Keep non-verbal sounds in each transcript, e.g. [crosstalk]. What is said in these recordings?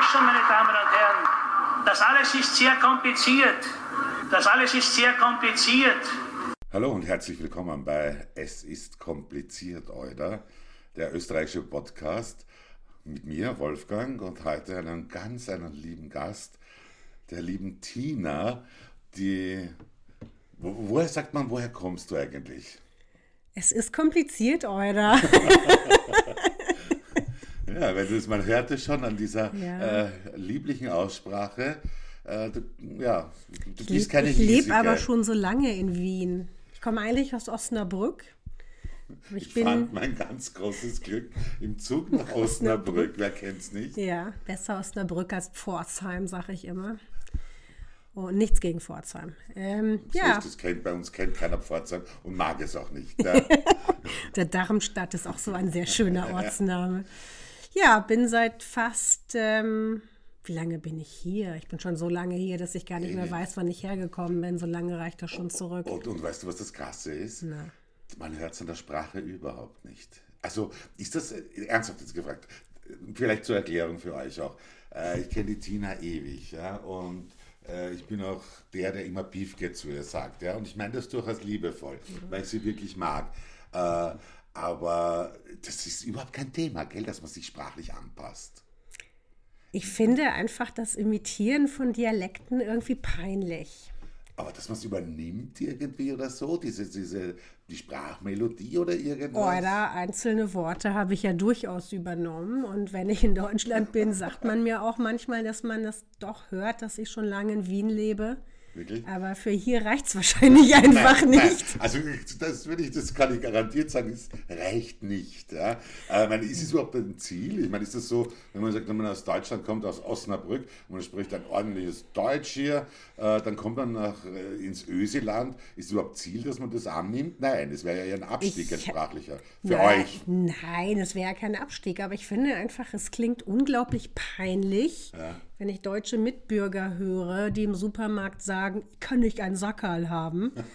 weiß schon, meine Damen und Herren, das alles ist sehr kompliziert. Das alles ist sehr kompliziert. Hallo und herzlich willkommen bei Es ist kompliziert, oder? Der österreichische Podcast mit mir, Wolfgang, und heute einen ganz einen lieben Gast, der lieben Tina, die. Wo, woher sagt man, woher kommst du eigentlich? Es ist kompliziert, oder? [laughs] [laughs] Ja, wenn du es, man hört es schon an dieser ja. äh, lieblichen Aussprache. Äh, du, ja, du bist keine Ich lebe aber schon so lange in Wien. Ich komme eigentlich aus Osnabrück. Ich, ich bin fand mein ganz großes Glück im Zug nach Osnabrück. Wer kennt es nicht? Ja, besser Osnabrück als Pforzheim, sage ich immer. Und oh, nichts gegen Pforzheim. Ähm, ja. das kennt, bei uns kennt keiner Pforzheim und mag es auch nicht. [laughs] Ja. Der Darmstadt ist auch so ein sehr schöner [laughs] Ortsname. Ja, bin seit fast, ähm, wie lange bin ich hier? Ich bin schon so lange hier, dass ich gar nicht mehr weiß, wann ich hergekommen bin. So lange reicht das schon zurück. Und, und weißt du, was das Krasse ist? Na. Man hört es an der Sprache überhaupt nicht. Also ist das, äh, ernsthaft jetzt gefragt, vielleicht zur Erklärung für euch auch. Äh, ich kenne die Tina ewig, ja, und äh, ich bin auch der, der immer Piefke zu ihr sagt, ja, und ich meine das durchaus liebevoll, mhm. weil ich sie wirklich mag. Äh, aber das ist überhaupt kein Thema, gell, dass man sich sprachlich anpasst. Ich finde einfach das Imitieren von Dialekten irgendwie peinlich. Aber dass man es übernimmt irgendwie oder so, diese, diese, die Sprachmelodie oder irgendwas? Oder einzelne Worte habe ich ja durchaus übernommen. Und wenn ich in Deutschland bin, sagt man mir auch manchmal, dass man das doch hört, dass ich schon lange in Wien lebe. Wirklich? Aber für hier reicht es wahrscheinlich einfach nein, nicht. Nein. Also das, will ich, das kann ich garantiert sagen, es reicht nicht. Ja. Äh, meine, ist es überhaupt ein Ziel? Ich meine, ist das so, wenn man sagt, wenn man aus Deutschland kommt, aus Osnabrück, und man spricht ein ordentliches Deutsch hier, äh, dann kommt man nach, äh, ins Öseland. Ist es überhaupt Ziel, dass man das annimmt? Nein, es wäre ja ein Abstieg, ein sprachlicher. Für nein, euch. Nein, es wäre ja kein Abstieg, aber ich finde einfach, es klingt unglaublich peinlich. Ja wenn ich deutsche Mitbürger höre, die im Supermarkt sagen, ich kann nicht einen Sackerl haben, [laughs]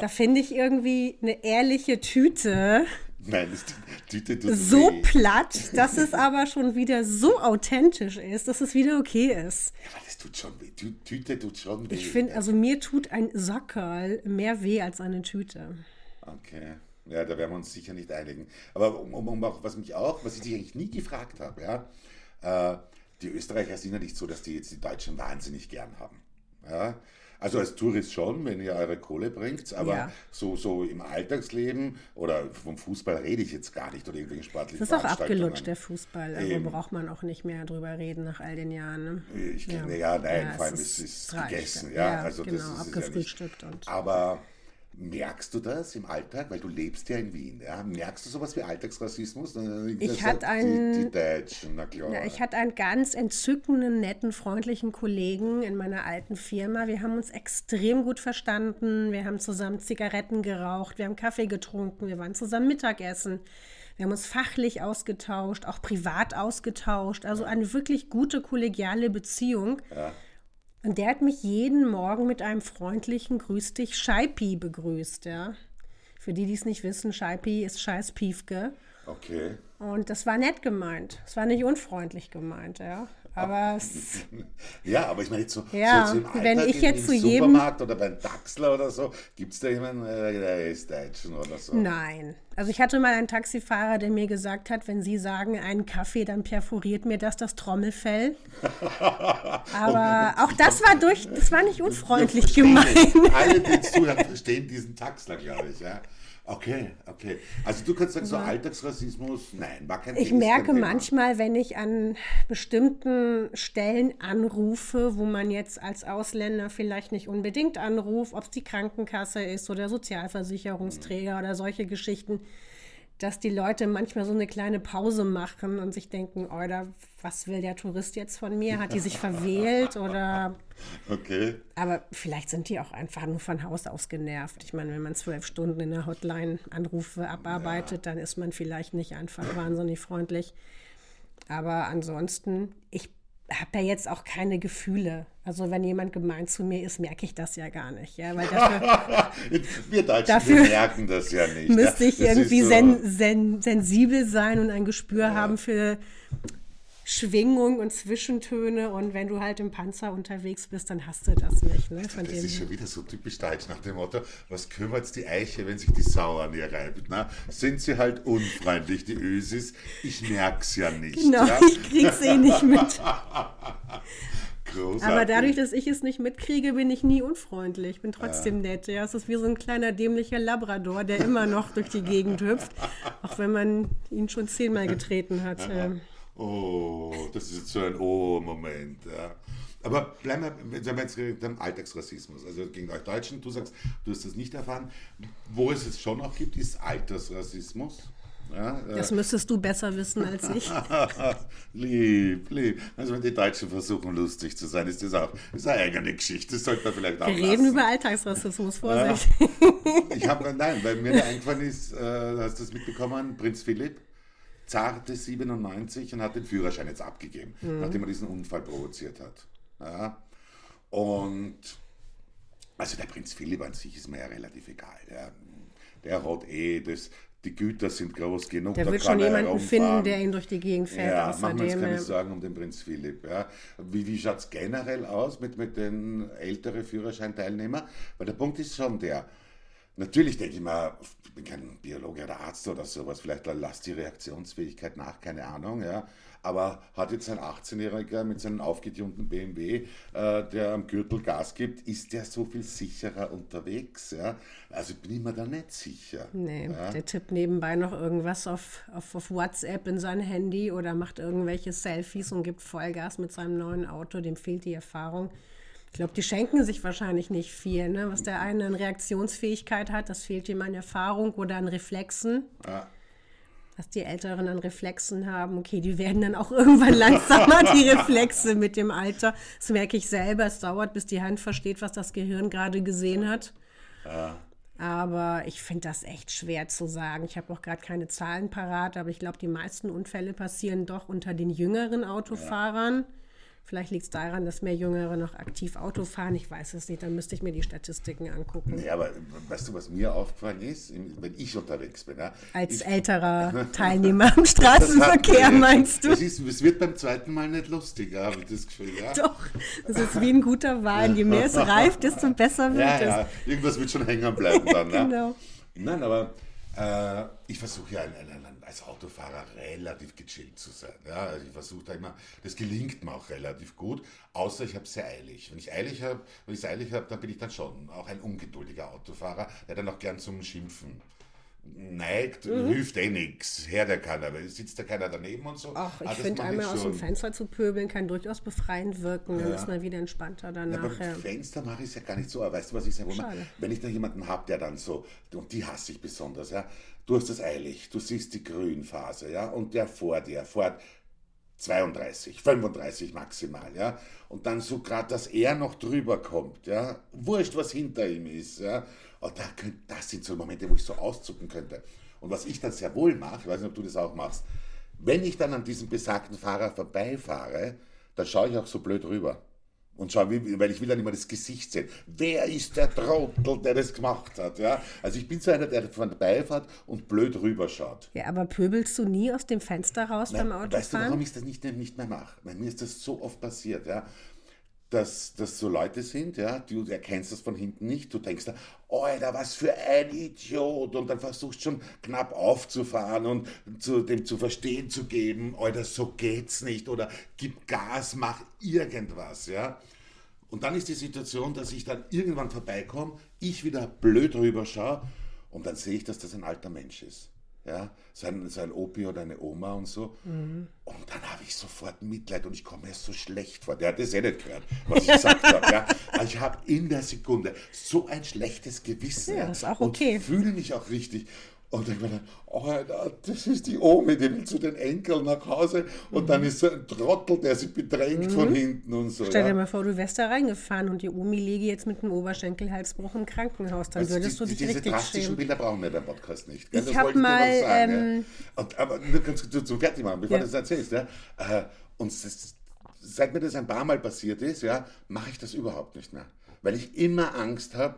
da finde ich irgendwie eine ehrliche Tüte. Nein, das Tüte tut so weh. platt, dass es aber schon wieder so authentisch ist, dass es wieder okay ist. Ja, aber das tut schon weh. Tüte tut schon weh. Ich finde, also mir tut ein Sackerl mehr weh als eine Tüte. Okay. Ja, da werden wir uns sicher nicht einigen. Aber um, um, um auch, was mich auch, was ich dich eigentlich nie gefragt habe, ja, äh, die Österreicher sind ja nicht so, dass die jetzt die Deutschen wahnsinnig gern haben. Ja? Also als Tourist schon, wenn ihr eure Kohle bringt, aber ja. so, so im Alltagsleben oder vom Fußball rede ich jetzt gar nicht oder irgendwelchen sportlichen Das ist auch abgelutscht, der Fußball. Also ähm, braucht man auch nicht mehr drüber reden nach all den Jahren. Ne? Ich kenne, ja. ja, nein, vor allem ist es gegessen. Ja, also genau, das ist abgefrühstückt. Ja und aber Merkst du das im Alltag? Weil du lebst ja in Wien. Ja? Merkst du sowas wie Alltagsrassismus? Ich hatte einen, die, die Deutschen, na ich hatte einen ganz entzückenden, netten, freundlichen Kollegen in meiner alten Firma. Wir haben uns extrem gut verstanden. Wir haben zusammen Zigaretten geraucht, wir haben Kaffee getrunken, wir waren zusammen Mittagessen. Wir haben uns fachlich ausgetauscht, auch privat ausgetauscht. Also eine wirklich gute kollegiale Beziehung. Ja. Und der hat mich jeden Morgen mit einem freundlichen Grüß dich Scheipi begrüßt, ja. Für die, die es nicht wissen, Scheipi ist Scheiß Piefke. Okay. Und das war nett gemeint. Es war nicht unfreundlich gemeint, ja. Aber [laughs] ja, aber ich meine jetzt so, ja, so, so wenn ich jetzt zu jedem Supermarkt oder beim Daxler oder so, gibt es da jemanden, äh, der ist Deutschen oder so? Nein. Also ich hatte mal einen Taxifahrer, der mir gesagt hat, wenn Sie sagen einen Kaffee, dann perforiert mir das das Trommelfell. [laughs] aber auch das war durch, das war nicht unfreundlich gemeint. Alle, die zuhören, verstehen diesen Taxler, glaube ich, ja. Okay, okay. Also du kannst sagen, so Alltagsrassismus, nein, war kein Ich merke manchmal, wenn ich an bestimmten Stellen anrufe, wo man jetzt als Ausländer vielleicht nicht unbedingt anruft, ob es die Krankenkasse ist oder Sozialversicherungsträger mhm. oder solche Geschichten, dass die Leute manchmal so eine kleine Pause machen und sich denken, oder was will der Tourist jetzt von mir? Hat die sich verwählt oder? Okay. Aber vielleicht sind die auch einfach nur von Haus aus genervt. Ich meine, wenn man zwölf Stunden in der Hotline Anrufe abarbeitet, ja. dann ist man vielleicht nicht einfach wahnsinnig freundlich. Aber ansonsten, ich habe ja jetzt auch keine Gefühle. Also wenn jemand gemein zu mir ist, merke ich das ja gar nicht. Ja, weil dafür, [laughs] wir Deutschen dafür wir merken das ja nicht. Müsste ich irgendwie so. sen, sen, sensibel sein und ein Gespür ja. haben für Schwingung und Zwischentöne und wenn du halt im Panzer unterwegs bist, dann hast du das nicht. Ne? Von das ist schon wieder so typisch deutsch nach dem Motto, was kümmert die Eiche, wenn sich die Sau an ihr reibt? Na, sind sie halt unfreundlich, die Ösis? Ich merk's ja nicht. Genau, ja? ich krieg's eh nicht mit. [laughs] Großartig. Aber dadurch, dass ich es nicht mitkriege, bin ich nie unfreundlich. Ich bin trotzdem ja. nett. Ja, es ist wie so ein kleiner dämlicher Labrador, der immer noch durch die Gegend hüpft, auch wenn man ihn schon zehnmal getreten hat. Oh, das ist jetzt so ein Oh-Moment. Ja. Aber bleiben wir, wenn wir jetzt beim Alltagsrassismus, also gegen euch Deutschen, du sagst, du hast das nicht erfahren. Wo es es schon noch gibt, ist Altersrassismus. Ja, äh. das müsstest du besser wissen als ich. [laughs] lieb, lieb. Also wenn die Deutschen versuchen, lustig zu sein, ist das auch ist eine eigene Geschichte. Das sollte man vielleicht auch Wir reden lassen. über Alltagsrassismus, Vorsicht. ich habe, nein, weil mir eingefallen ist, äh, hast du das mitbekommen, Prinz Philipp, zarte 97 und hat den Führerschein jetzt abgegeben, mhm. nachdem er diesen Unfall provoziert hat. Ja. Und also der Prinz Philipp an sich ist mir ja relativ egal. Ja. Der hat eh das, die Güter sind groß genug. Der wird schon jemanden finden, der ihn durch die Gegend fährt. Ja, machen wir uns keine Sorgen um den Prinz Philipp. Ja. Wie, wie schaut es generell aus mit, mit den älteren Führerscheinteilnehmern? Weil der Punkt ist schon der, Natürlich denke ich mal, ich bin kein Biologe oder Arzt oder sowas, vielleicht lasst die Reaktionsfähigkeit nach, keine Ahnung, ja. Aber hat jetzt ein 18-Jähriger mit seinem aufgetunten BMW, äh, der am Gürtel Gas gibt, ist der so viel sicherer unterwegs? Ja? Also bin ich mir da nicht sicher. Nee, ja? der tippt nebenbei noch irgendwas auf, auf, auf WhatsApp in sein Handy oder macht irgendwelche Selfies und gibt Vollgas mit seinem neuen Auto, dem fehlt die Erfahrung. Ich glaube, die schenken sich wahrscheinlich nicht viel. Ne? Was der eine an Reaktionsfähigkeit hat, das fehlt ihm an Erfahrung oder an Reflexen. Ja. Was die Älteren an Reflexen haben, okay, die werden dann auch irgendwann [laughs] langsamer, die Reflexe mit dem Alter. Das merke ich selber. Es dauert, bis die Hand versteht, was das Gehirn gerade gesehen hat. Ja. Aber ich finde das echt schwer zu sagen. Ich habe auch gerade keine Zahlen parat, aber ich glaube, die meisten Unfälle passieren doch unter den jüngeren Autofahrern. Ja. Vielleicht liegt es daran, dass mehr Jüngere noch aktiv Auto fahren. Ich weiß es nicht. Dann müsste ich mir die Statistiken angucken. Ja, aber weißt du, was mir aufgefallen ist, wenn ich unterwegs bin? Ja, Als ich, älterer [laughs] Teilnehmer im Straßenverkehr, hat, meinst du? Es, wird beim zweiten Mal nicht lustiger, habe ich das Gefühl. Ja? Doch, das ist wie ein guter Wein. Je mehr es [laughs] reift, desto besser wird ja, es. Ja, irgendwas wird schon hängen bleiben dann. [laughs] genau. Nein, aber äh, ich versuche ja ein, ein, ein als Autofahrer relativ gechillt zu sein. Ja, also ich versuche da immer, das gelingt mir auch relativ gut, außer ich habe es sehr eilig. Wenn ich eilig habe, wenn ich es eilig habe, dann bin ich dann schon auch ein ungeduldiger Autofahrer, der dann auch gern zum Schimpfen neigt, mhm. hilft eh nichts. Her der keiner, weil sitzt da keiner daneben und so. Ach, ich ah, finde einmal aus dem Fenster zu pöbeln kann durchaus befreiend wirken. Dann ja. ist man wieder entspannter danach. Ja, beim ja. Fenster mache ich es ja gar nicht so. Aber weißt du, was ich sage? Wenn ich da jemanden habe, der dann so, und die hasse ich besonders, ja, du hast es eilig, du siehst die Grünphase, ja, und der vor dir fährt 32, 35 maximal, ja, und dann so gerade, dass er noch drüber kommt, ja, wurscht, was hinter ihm ist, ja, und da könnt, das sind so Momente, wo ich so auszucken könnte. Und was ich dann sehr wohl mache, ich weiß nicht, ob du das auch machst, wenn ich dann an diesem besagten Fahrer vorbeifahre, dann schaue ich auch so blöd rüber und schau, weil ich will dann immer das Gesicht sehen. Wer ist der Trottel, der das gemacht hat? Ja? Also ich bin so einer, der von Beifahrt und blöd rüberschaut. Ja, aber pöbelst du nie aus dem Fenster raus Nein, beim Autofahren? Weißt du, warum ich das nicht, nicht mehr mache? Weil mir ist das so oft passiert. Ja? Dass das so Leute sind, ja, du erkennst das von hinten nicht, du denkst da, Alter, was für ein Idiot. Und dann versuchst schon knapp aufzufahren und zu, dem zu verstehen zu geben, Alter, so geht's nicht oder gib Gas, mach irgendwas, ja. Und dann ist die Situation, dass ich dann irgendwann vorbeikomme, ich wieder blöd rüberschaue und dann sehe ich, dass das ein alter Mensch ist ja, sein, sein Opi oder eine Oma und so. Mhm. Und dann habe ich sofort Mitleid und ich komme mir so schlecht vor. Der hat das eh nicht gehört, was ich gesagt habe. Ja. Aber [laughs] ich habe in der Sekunde so ein schlechtes Gewissen ja, ist auch okay. und fühle mich auch richtig. Und war dann, oh, das ist die Omi, die will zu den Enkeln nach Hause und mhm. dann ist so ein Trottel, der sie bedrängt mhm. von hinten und so. Stell dir ja. mal vor, du wärst da reingefahren und die Omi liege jetzt mit einem Oberschenkelhalsbruch im Krankenhaus, dann also würdest die, du dich diese richtig Diese drastischen schämen. Bilder brauchen wir beim Podcast nicht. Gell? Ich habe mal... Sagen, ähm, ja. und, aber nur ganz kurz zum Fertig machen, bevor ja. du das erzählst. Ja? Äh, und das, seit mir das ein paar Mal passiert ist, ja, mache ich das überhaupt nicht mehr. Weil ich immer Angst habe,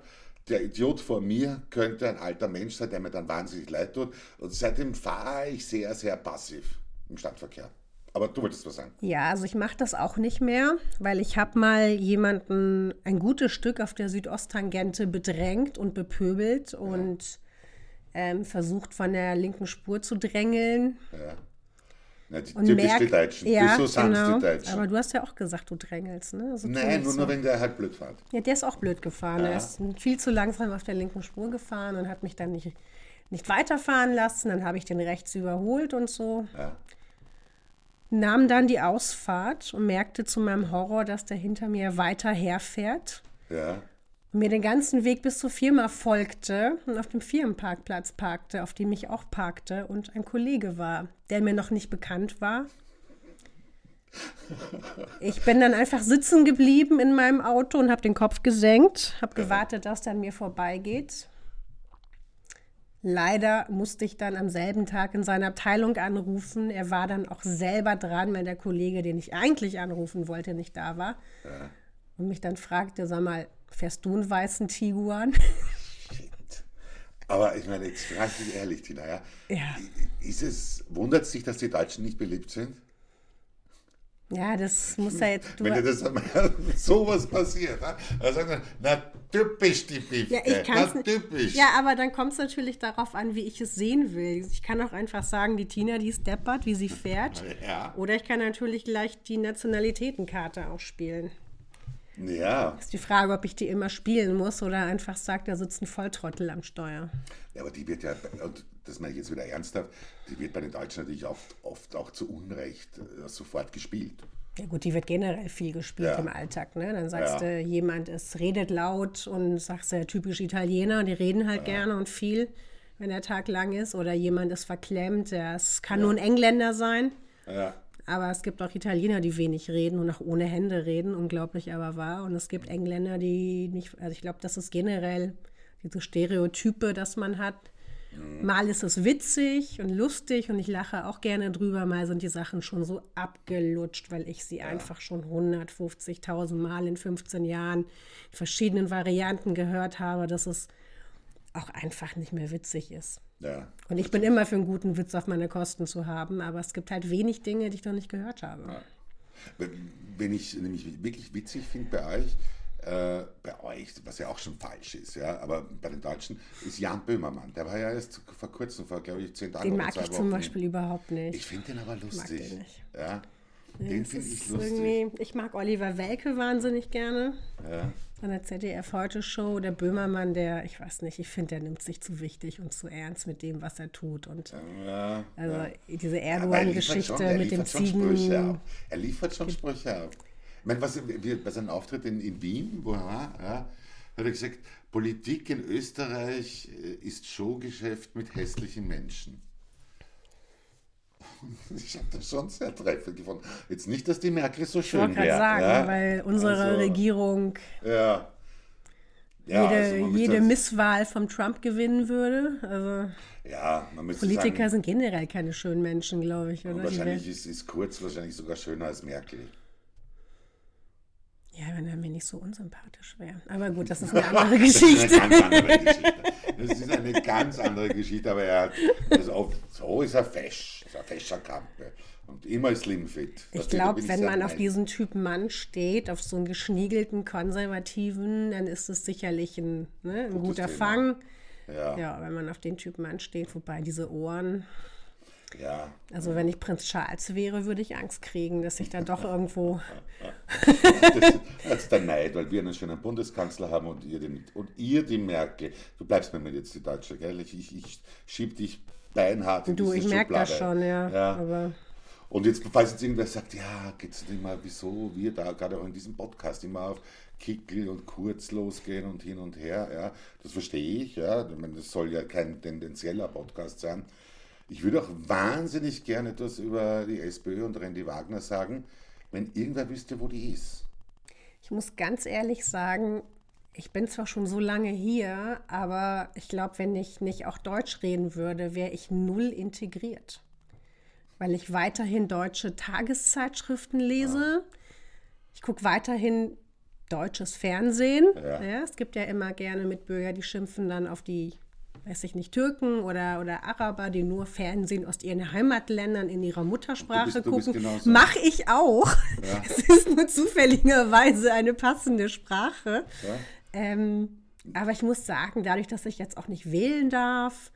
der Idiot vor mir könnte ein alter Mensch sein, der mir dann wahnsinnig leid tut. Und seitdem fahre ich sehr, sehr passiv im Stadtverkehr. Aber du wolltest was sagen. Ja, also ich mache das auch nicht mehr, weil ich habe mal jemanden ein gutes Stück auf der Südosttangente bedrängt und bepöbelt ja. und ähm, versucht von der linken Spur zu drängeln. Ja. Na, die, typisch merkt, die Deutschen. Ja, so sind genau. die Deutschen. Aber du hast ja auch gesagt, du drängelst, ne? Also Nein, nur, so. nur wenn der halt blöd fährt. Ja, der ist auch blöd gefahren. Ja. Er ist viel zu langsam auf der linken Spur gefahren und hat mich dann nicht, nicht weiterfahren lassen. Dann habe ich den rechts überholt und so. Ja. Nahm dann die Ausfahrt und merkte zu meinem Horror, dass der hinter mir weiter herfährt. Ja und mir den ganzen Weg bis zur Firma folgte und auf dem Firmenparkplatz parkte, auf dem ich auch parkte und ein Kollege war, der mir noch nicht bekannt war. Ich bin dann einfach sitzen geblieben in meinem Auto und habe den Kopf gesenkt, habe gewartet, dass er an mir vorbeigeht. Leider musste ich dann am selben Tag in seiner Abteilung anrufen. Er war dann auch selber dran, weil der Kollege, den ich eigentlich anrufen wollte, nicht da war. Und mich dann fragte, sag mal, Fährst du einen weißen Tiguan? Shit. Aber ich meine, jetzt frage ich dich ehrlich, Tina, ja? ja. Ist es, wundert es dich, dass die Deutschen nicht beliebt sind? Ja, das muss ja jetzt. Wenn dir das einmal [laughs] sowas passiert, dann sagen wir, na typisch die Pifke, ja, ich na typisch. Ja, aber dann kommt es natürlich darauf an, wie ich es sehen will. Ich kann auch einfach sagen, die Tina, die ist deppert, wie sie fährt. [laughs] Ja. Oder ich kann natürlich gleich die Nationalitätenkarte ausspielen. Ja. Ist die Frage, ob ich die immer spielen muss oder einfach sagt, da sitzt ein Volltrottel am Steuer. Ja, aber die wird ja, und das meine ich jetzt wieder ernsthaft, die wird bei den Deutschen natürlich oft, oft auch zu Unrecht äh, sofort gespielt. Ja gut, die wird generell viel gespielt ja. im Alltag. Ne? Dann sagst ja. du, jemand ist, redet laut und sagst ja typisch Italiener, die reden halt ja. gerne und viel, wenn der Tag lang ist. Oder jemand ist verklemmt, es kann nur ein Engländer sein. Ja. Aber es gibt auch Italiener, die wenig reden und auch ohne Hände reden, unglaublich aber wahr. Und es gibt Engländer, die nicht, also ich glaube, das ist generell diese Stereotype, dass man hat. Mhm. Mal ist es witzig und lustig und ich lache auch gerne drüber. Mal sind die Sachen schon so abgelutscht, weil ich sie ja. einfach schon 150.000 Mal in 15 Jahren in verschiedenen Varianten gehört habe, dass es auch einfach nicht mehr witzig ist. Ja. Und ich bin immer für einen guten Witz auf meine Kosten zu haben, aber es gibt halt wenig Dinge, die ich noch nicht gehört habe. Ja. Wenn ich nämlich wirklich witzig finde bei euch, äh, bei euch, was ja auch schon falsch ist, ja, aber bei den Deutschen ist Jan Böhmermann. Der war ja erst vor kurzem, vor glaube ich zehn Tagen. Den mag ich Wochen. zum Beispiel überhaupt nicht. Ich finde den aber lustig. Ich mag den nicht. Ja. Den finde ich lustig. Ich mag Oliver Welke wahnsinnig gerne. Ja. An der ZDF Heute Show. Der Böhmermann, der, ich weiß nicht, ich finde, der nimmt sich zu wichtig und zu ernst mit dem, was er tut. Und ja, also ja. diese Erdogan-Geschichte mit dem Ziegen. Er liefert schon Sprüche ab. Ich meine, was, bei seinem Auftritt in, in Wien, wo er war, ja, hat er gesagt, Politik in Österreich äh, ist Showgeschäft mit hässlichen Menschen. [laughs] Ich habe das schon sehr treffend gefunden. Jetzt nicht, dass die Merkel so schön wäre. Ich sagen, ja? weil unsere also, Regierung ja. Ja, jede, also jede Misswahl vom Trump gewinnen würde. Also Politiker sagen, sind generell keine schönen Menschen, glaube ich. Oder? Wahrscheinlich ist, ist Kurz wahrscheinlich sogar schöner als Merkel. Ja, wenn er mir nicht so unsympathisch wäre. Aber gut, das ist eine [laughs] andere Geschichte. das ist eine ganz andere Geschichte. Das ist eine ganz andere Geschichte, aber er hat, also so ist er fesch, ist er fescher Kampe. Und immer slimfit. Ich glaube, wenn man auf diesen Typ Mann steht, auf so einen geschniegelten Konservativen, dann ist es sicherlich ein, ne, ein guter Thema. Fang. Ja. ja, wenn man auf den Typ Mann steht, wobei diese Ohren. Ja. Also wenn ich Prinz Charles wäre, würde ich Angst kriegen, dass ich da doch irgendwo. das, ist der Neid, weil wir einen schönen Bundeskanzler haben und ihr die, und ihr die Merkel. Du bleibst mir jetzt die Deutsche, gell? Ich, ich, ich schieb dich beinhart in Du, ich merke das schon, ja. ja. Aber und jetzt, falls jetzt irgendwer sagt, ja, geht es nicht mal, wieso wir da gerade auch in diesem Podcast immer auf Kickel und Kurz losgehen und hin und her, ja, das verstehe ich, ja, ich meine, das soll ja kein tendenzieller Podcast sein. Ich würde auch wahnsinnig gerne etwas über die SPÖ und Randy Wagner sagen, wenn irgendwer wüsste, wo die ist. Ich muss ganz ehrlich sagen, ich bin zwar schon so lange hier, aber ich glaube, wenn ich nicht auch Deutsch reden würde, wäre ich null integriert. Weil ich weiterhin deutsche Tageszeitschriften lese. Ja. Ich gucke weiterhin deutsches Fernsehen. Ja. Ja, es gibt ja immer gerne Mitbürger, die schimpfen dann auf die weiß ich nicht, Türken oder, oder Araber, die nur Fernsehen aus ihren Heimatländern in ihrer Muttersprache du bist, du gucken. Mache ich auch. Ja. [laughs] Es ist nur zufälligerweise eine passende Sprache. Ja. Ähm, aber ich muss sagen, dadurch, dass ich jetzt auch nicht wählen darf,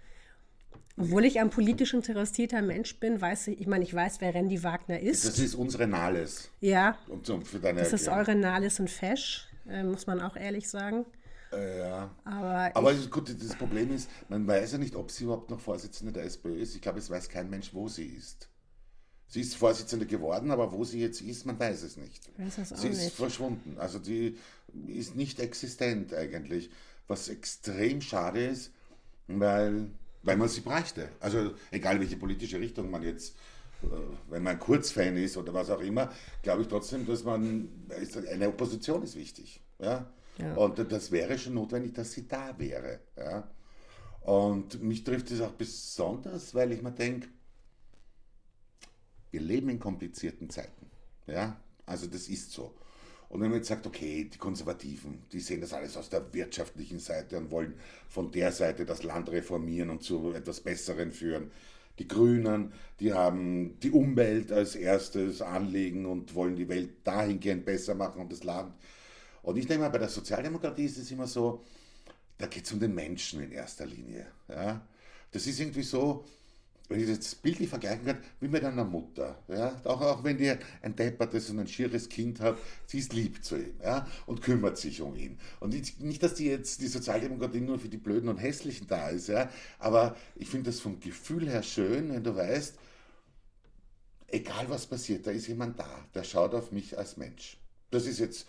obwohl ich ein politisch interessierter Mensch bin, weiß ich, ich meine, ich weiß, wer Randy Wagner ist. Das ist unsere Nahles. Ja. Und, und für deine das ist eure Nahles und Fesch, äh, muss man auch ehrlich sagen. Ja. Aber, Aber gut, das Problem ist, man weiß ja nicht, ob sie überhaupt noch Vorsitzende der SPÖ ist. Ich glaube, es weiß kein Mensch, wo sie ist. Sie ist Vorsitzende geworden, aber wo sie jetzt ist, man weiß es nicht. Weiß sie ist nicht. verschwunden. Also die ist nicht existent eigentlich, was extrem schade ist, weil weil man sie bräuchte. Also egal welche politische Richtung man jetzt, äh, wenn man Kurzfan ist oder was auch immer, glaube ich trotzdem, dass man, eine Opposition ist wichtig. Ja? Und das wäre schon notwendig, dass sie da wäre. Ja? Und mich trifft es auch besonders, weil ich mir denke, wir leben in komplizierten Zeiten. Ja? Also das ist so. Und wenn man jetzt sagt, okay, die Konservativen, die sehen das alles aus der wirtschaftlichen Seite und wollen von der Seite das Land reformieren und zu etwas Besseren führen. Die Grünen, die haben die Umwelt als erstes Anliegen und wollen die Welt dahingehend besser machen und das Land. Und ich denke mal, bei der Sozialdemokratie ist es immer so, da geht es um den Menschen in erster Linie. Ja? Das ist irgendwie so, wenn ich das bildlich vergleichen kann, wie mit einer Mutter. Ja? Auch, auch wenn die ein deppertes und ein schieres Kind hat, sie ist lieb zu ihm ja? und kümmert sich um ihn. Und nicht, dass die jetzt die Sozialdemokratie nur für die Blöden und Hässlichen da ist, ja? aber ich finde das vom Gefühl her schön, wenn du weißt, egal was passiert, da ist jemand da, der schaut auf mich als Mensch. Das ist jetzt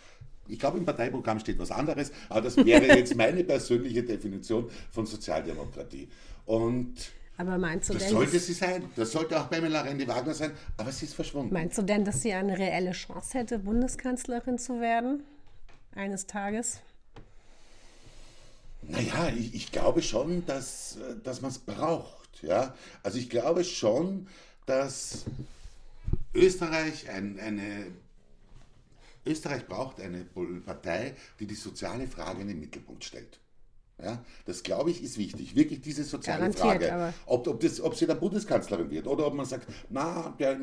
ich glaube, im Parteiprogramm steht was anderes, aber das wäre jetzt [laughs] meine persönliche Definition von Sozialdemokratie. Und aber meinst du das denn, sollte sie sein. Das sollte auch Pamela Rendi-Wagner sein, aber sie ist verschwunden. Meinst du denn, dass sie eine reelle Chance hätte, Bundeskanzlerin zu werden? Eines Tages? Naja, ich, ich glaube schon, dass, dass man es braucht. Ja? Also ich glaube schon, dass Österreich ein, eine Österreich braucht eine Partei, die die soziale Frage in den Mittelpunkt stellt. Ja, das glaube ich ist wichtig. Wirklich diese soziale Garantiert, Frage. Ob, ob, das, ob sie dann Bundeskanzlerin wird oder ob man sagt, na, der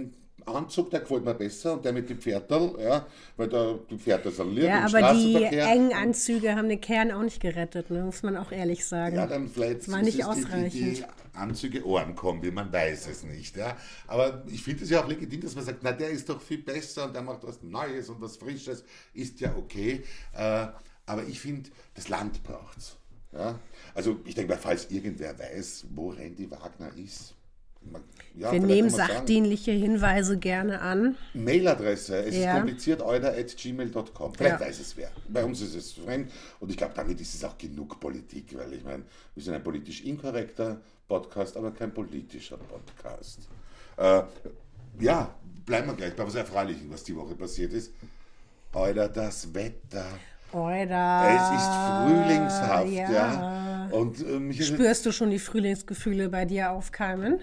Anzug, der gefällt mir besser und der mit den Pferdern, ja, weil da die Pferde lieb Ja, aber die engen Anzüge haben den Kern auch nicht gerettet, ne, muss man auch ehrlich sagen. Ja, dann vielleicht das war nicht ausreichend. Die, die Anzüge Ohrenkombi, man weiß es nicht. Ja. Aber ich finde es ja auch legitim, dass man sagt, na, der ist doch viel besser und der macht was Neues und was Frisches, ist ja okay. Äh, aber ich finde, das Land braucht es. Ja? Also ich denke mal, falls irgendwer weiß, wo Randy Wagner ist. Ja, Wir nehmen sachdienliche sagen. Hinweise gerne an. Mailadresse, es ja. ist kompliziert, euler.gmail.com. Vielleicht ja. weiß es wer. Bei uns ist es fremd und ich glaube, damit ist es auch genug Politik, weil ich meine, wir sind ein politisch inkorrekter Podcast, aber kein politischer Podcast. Äh, ja, bleiben wir gleich bei was Erfreulichem, was die Woche passiert ist. Euler, das Wetter. Oder es ist frühlingshaft, ja. ja. Und, ähm, Spürst du schon die Frühlingsgefühle bei dir aufkeimen?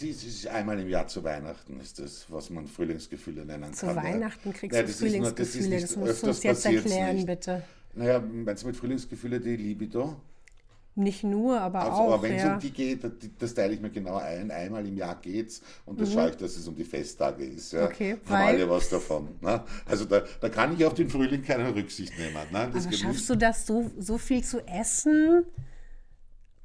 Das ist einmal im Jahr zu Weihnachten, ist das, was man Frühlingsgefühle nennen zu kann. Zu Weihnachten kriegst ja, du Frühlingsgefühle, das, das musst du uns jetzt erklären, nicht. bitte. Naja, meinst du mit Frühlingsgefühle die Libido? Nicht nur, aber also, auch. Aber wenn es um die geht, das teile ich mir genau ein. Einmal im Jahr geht's und das mhm. schaue ich, dass es um die Festtage ist. Ja. Okay, Haben alle was davon. Ne? Also da, da kann ich auf den Frühling keine Rücksicht nehmen. Ne? Aber schaffst du das, so, so viel zu essen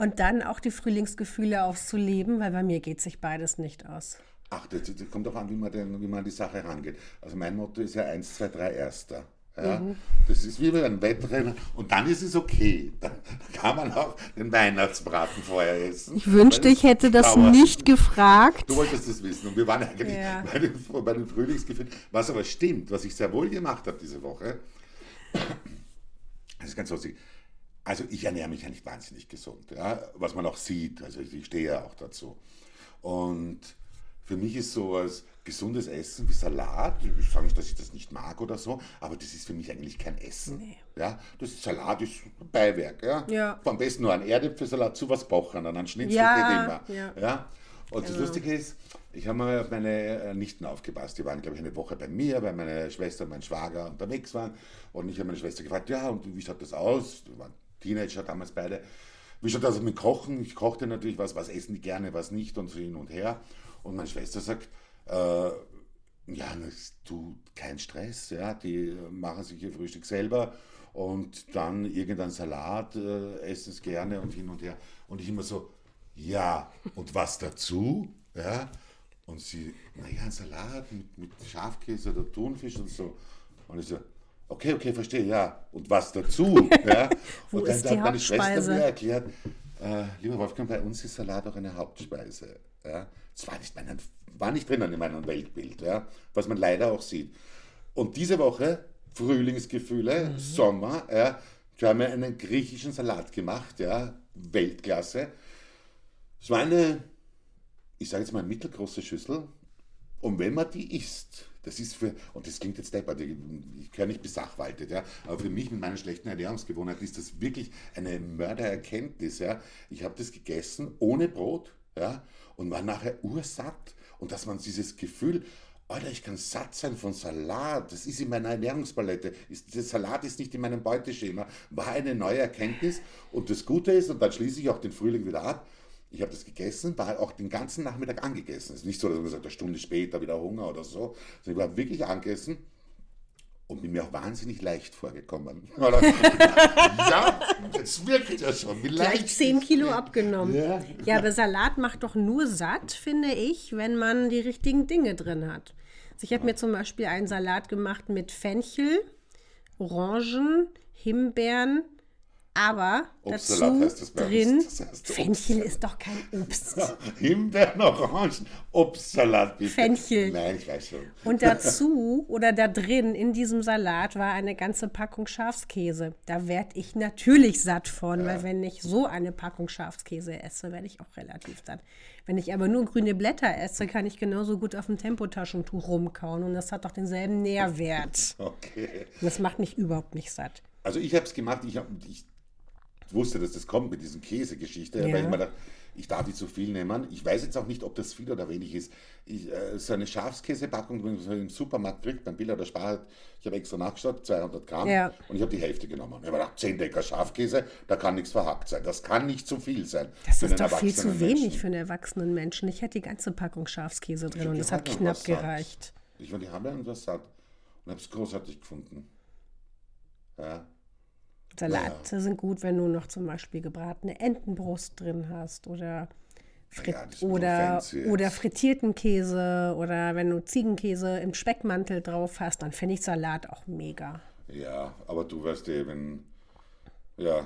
und dann auch die Frühlingsgefühle auszuleben? Weil bei mir geht sich beides nicht aus. Ach, das, das kommt auch an, wie man, den, wie man an die Sache rangeht. Also mein Motto ist ja 1, 2, 3, Erster. Ja, mhm. Das ist wie bei einem Wettrennen und dann ist es okay. Dann, dann kann man auch den Weihnachtsbraten vorher essen. Ich wünschte, ich hätte das dauert. nicht gefragt. Du wolltest das wissen und wir waren eigentlich ja. bei, den, bei den Frühlingsgefühlen. Was aber stimmt, was ich sehr wohl gemacht habe diese Woche, das ist ganz lustig. Also ich ernähre mich ja nicht wahnsinnig gesund, ja, was man auch sieht. Also ich stehe ja auch dazu. Und für mich ist sowas gesundes Essen wie Salat. Ich sage nicht, dass ich das nicht mag oder so, aber das ist für mich eigentlich kein Essen. Nee. Ja, das ist Salat ist Beiwerk. Ja? ja. Am besten nur ein Erdäpfelsalat zu was Bochern, dann ein Schnitzel ja, geht immer. Ja. ja? Und genau. das Lustige ist, ich habe mal auf meine äh, Nichten aufgepasst. Die waren, glaube ich, eine Woche bei mir, weil meine Schwester und mein Schwager unterwegs waren. Und ich habe meine Schwester gefragt, ja, und wie schaut das aus? Die waren Teenager damals beide wie schon das mit Kochen, ich kochte natürlich was, was essen die gerne, was nicht und so hin und her. Und meine Schwester sagt, äh, ja, du, kein Stress, ja, die machen sich ihr Frühstück selber und dann irgendein Salat, äh, essen es gerne und hin und her. Und ich immer so, ja, und was dazu? Ja, und sie, naja, ein Salat mit, mit Schafkäse oder Thunfisch und so. Und ich so, okay, okay, verstehe, ja. Und was dazu? [laughs] ja. und dann hat meine Schwester mir erklärt, äh, lieber Wolfgang, bei uns ist Salat auch eine Hauptspeise. Ja. Das war nicht, mein, war nicht drinnen in meinem Weltbild, ja, was man leider auch sieht. Und diese Woche, Frühlingsgefühle, mhm. Sommer, ja, wir haben einen griechischen Salat gemacht, ja, Weltklasse. Es war eine, ich sage jetzt mal, mittelgroße Schüssel. Und wenn man die isst, das ist für, und das klingt jetzt deppert, ich gehöre nicht besachwaltet, ja, aber für mich mit meinen schlechten Ernährungsgewohnheiten ist das wirklich eine Mördererkenntnis, ja. Ich habe das gegessen ohne Brot, ja, und war nachher ursatt. Und dass man dieses Gefühl, Alter, ich kann satt sein von Salat, das ist in meiner Ernährungspalette, ist, der Salat ist nicht in meinem Beuteschema, war eine neue Erkenntnis. Und das Gute ist, und dann schließe ich auch den Frühling wieder ab, ich habe das gegessen, war auch den ganzen Nachmittag angegessen. Es ist nicht so, dass man sagt, eine Stunde später wieder Hunger oder so, sondern ich war wirklich angegessen und bin mir auch wahnsinnig leicht vorgekommen. [laughs] ja, jetzt wirkt ja schon. Wie Gleich 10 Kilo abgenommen. Ja. ja, aber Salat macht doch nur satt, finde ich, wenn man die richtigen Dinge drin hat. Also ich habe mir zum Beispiel einen Salat gemacht mit Fenchel, Orangen, Himbeeren, aber Obstsalat dazu heißt bei drin, uns. Das heißt Fenchel ist doch kein Obst. [laughs] Himbeeren, Orangen, Obstsalat bitte. Fenchel. Nein, ich weiß schon. Und dazu oder da drin in diesem Salat war eine ganze Packung Schafskäse. Da werde ich natürlich satt von, ja. weil wenn ich so eine Packung Schafskäse esse, werde ich auch relativ satt. Wenn ich aber nur grüne Blätter esse, kann ich genauso gut auf dem Tempotaschentuch rumkauen und das hat doch denselben Nährwert. [laughs] Okay. Und das macht mich überhaupt nicht satt. Also ich habe es gemacht, ich, hab, ich wusste, dass das kommt mit diesen Käsegeschichte, ja. weil ich mir dachte, ich darf nicht zu viel nehmen. Ich weiß jetzt auch nicht, ob das viel oder wenig ist. Ich, äh, so eine Schafskäsepackung, die man im Supermarkt kriegt, beim Bild oder Spar, ich habe extra nachgeschaut, 200 Gramm ja. und ich habe die Hälfte genommen. Ich habe gedacht, 10 Decker Schafkäse, da kann nichts verhackt sein. Das kann nicht zu viel sein. Das ist doch viel zu wenig Menschen. für einen erwachsenen Menschen. Ich hätte die ganze Packung Schafskäse drin und das hat knapp gereicht. Ich war die haben ja was satt und habe es großartig gefunden. Ja. Salate ja. sind gut, wenn du noch zum Beispiel gebratene Entenbrust drin hast oder, Frit ja, oder, oder frittierten Käse oder wenn du Ziegenkäse im Speckmantel drauf hast, dann finde ich Salat auch mega. Ja, aber du weißt eben, ja,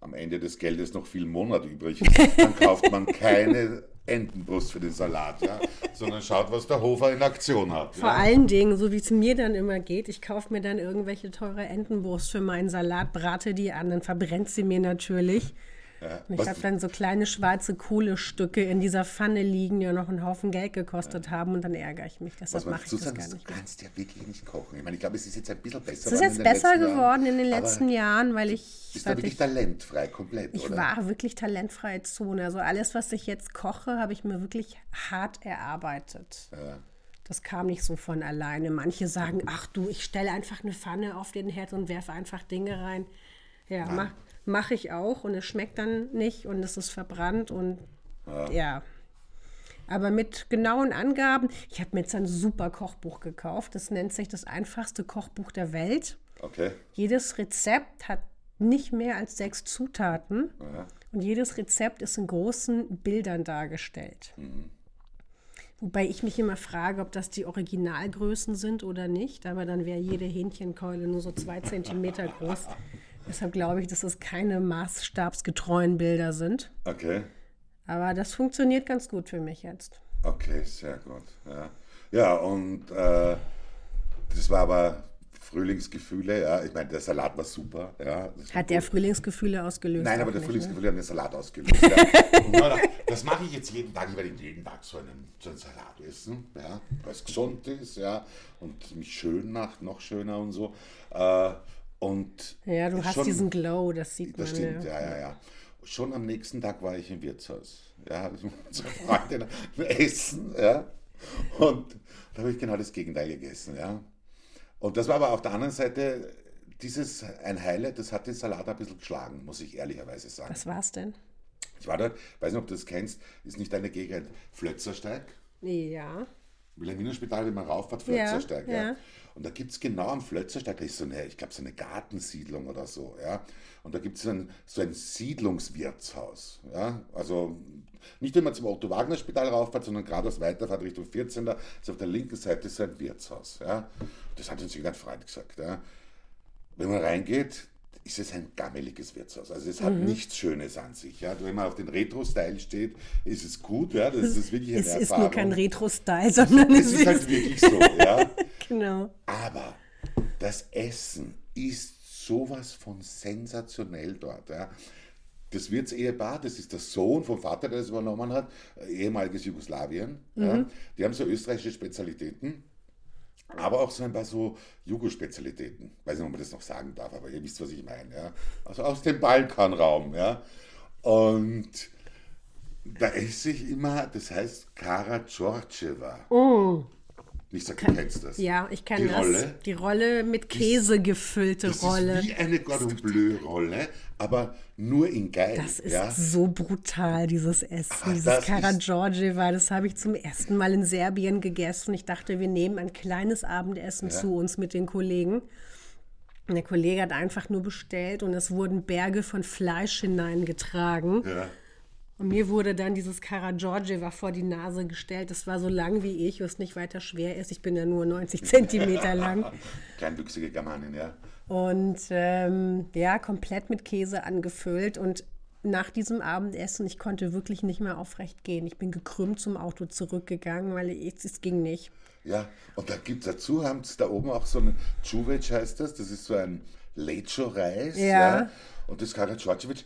am Ende des Geldes noch viel Monat übrig, dann kauft man keine Entenbrust für den Salat, ja, sondern schaut, was der Hofer in Aktion hat. Vor ja. allen Dingen, so wie es mir dann immer geht, ich kaufe mir dann irgendwelche teure Entenbrust für meinen Salat, brate die an, dann verbrennt sie mir natürlich. Ja, ich habe dann so kleine schwarze Kohlestücke in dieser Pfanne liegen, die ja noch einen Haufen Geld gekostet ja. haben und dann ärgere ich mich. Deshalb mache ich das gar nicht. Du kannst ja wirklich nicht kochen. Ich meine, ich glaube, es ist jetzt ein bisschen besser. Es ist jetzt besser geworden Jahren, in den letzten Jahren, weil ich. Bist du wirklich ich, talentfrei komplett? Ich oder? war wirklich talentfreie Zone. Also alles, was ich jetzt koche, habe ich mir wirklich hart erarbeitet. Ja. Das kam nicht so von alleine. Manche sagen, ach du, ich stelle einfach eine Pfanne auf den Herd und werfe einfach Dinge rein. Ja, mach, mache ich auch und es schmeckt dann nicht und es ist verbrannt und ja. ja. Aber mit genauen Angaben, ich habe mir jetzt ein super Kochbuch gekauft. Das nennt sich das einfachste Kochbuch der Welt. Okay. Jedes Rezept hat nicht mehr als sechs Zutaten ja. und jedes Rezept ist in großen Bildern dargestellt. Mhm. Wobei ich mich immer frage, ob das die Originalgrößen sind oder nicht, aber dann wäre jede Hähnchenkeule nur so zwei Zentimeter groß. Deshalb glaube ich, dass es keine maßstabsgetreuen Bilder sind. Okay. Aber das funktioniert ganz gut für mich jetzt. Okay, sehr gut. Ja, ja und äh, das war aber Frühlingsgefühle, ja. Ich meine, der Salat war super, ja. Hat der Frühlingsgefühle ausgelöst? Nein, aber der Frühlingsgefühle ne? haben den Salat ausgelöst. ja. [laughs] das mache ich jetzt jeden Tag. Ich werde jeden Tag so einen, so einen Salat essen, ja, weil es gesund ist, ja, und mich schön macht, noch schöner und so. Äh, und ja, du hast schon, diesen Glow, das sieht das man. Das stimmt, ja. ja, ja, Schon am nächsten Tag war ich im Wirtshaus. Ja, unsere Freundin [laughs] essen, ja. Und da habe ich genau das Gegenteil gegessen, ja. Und das war aber auf der anderen Seite dieses ein Highlight, das hat den Salat ein bisschen geschlagen, muss ich ehrlicherweise sagen. Was war es denn? Ich war dort, weiß nicht, ob du das kennst, ist nicht deine Gegend Flötzersteig? Ja. Wilhelminaspital, wenn man rauffährt, Flötzersteig. Ja, ja. Und da gibt es genau am Flötzersteig, da ist so eine, ich glaube, so eine Gartensiedlung oder so. Ja. Und da gibt es so ein Siedlungswirtshaus. Ja. Also nicht, wenn man zum Otto-Wagner-Spital rauffährt, sondern geradeaus weiterfährt Richtung 14. Da ist auf der linken Seite so ein Wirtshaus. Ja. Das hat uns irgendein Freund gesagt. Ja. Wenn man reingeht, ist es ein gammeliges Wirtshaus. Also es hat mhm. nichts Schönes an sich. Ja. Wenn man auf den Retro-Style steht, ist es gut. Ja. Das ist wirklich eine es Erfahrung. ist nur kein Retro-Style, sondern es, es ist halt wirklich so. Ja. [laughs] genau. Aber das Essen ist sowas von sensationell dort. Ja. Das Wirtsehepaar, das ist der Sohn vom Vater, der das übernommen hat, ehemaliges Jugoslawien. Mhm. Ja. Die haben so österreichische Spezialitäten aber auch so ein paar so Jugo-Spezialitäten. Weiß nicht, ob man das noch sagen darf, aber ihr wisst, was ich meine. Ja? Also aus dem Balkanraum. Ja? Und da esse ich immer, das heißt Kara Georgieva. Oh. Ich sag, du kennst das. Ja, ich kenne das. Rolle, die Rolle mit Käse gefüllte das Rolle. Ist wie eine Cordon Bleu-Rolle, aber nur in geil. Das ist ja? so brutal, dieses Essen. Aber dieses Karageorgieva, das habe ich zum ersten Mal in Serbien gegessen. Ich dachte, wir nehmen ein kleines Abendessen ja. zu uns mit den Kollegen. Und der Kollege hat einfach nur bestellt und es wurden Berge von Fleisch hineingetragen. Ja. Und mir wurde dann dieses Karageorgieva vor die Nase gestellt. Das war so lang wie ich, was nicht weiter schwer ist. Ich bin ja nur 90 [laughs] Zentimeter lang. Kleinwüchsige Germanin, ja. Und ähm, ja, komplett mit Käse angefüllt. Und nach diesem Abendessen, ich konnte wirklich nicht mehr aufrecht gehen. Ich bin gekrümmt zum Auto zurückgegangen, weil es, es ging nicht. Ja, und da gibt es dazu, haben sie da oben auch so ein Čuveč heißt das, das ist so ein Lecho-Reis. Ja. ja. Und das Karageorgiewitsch,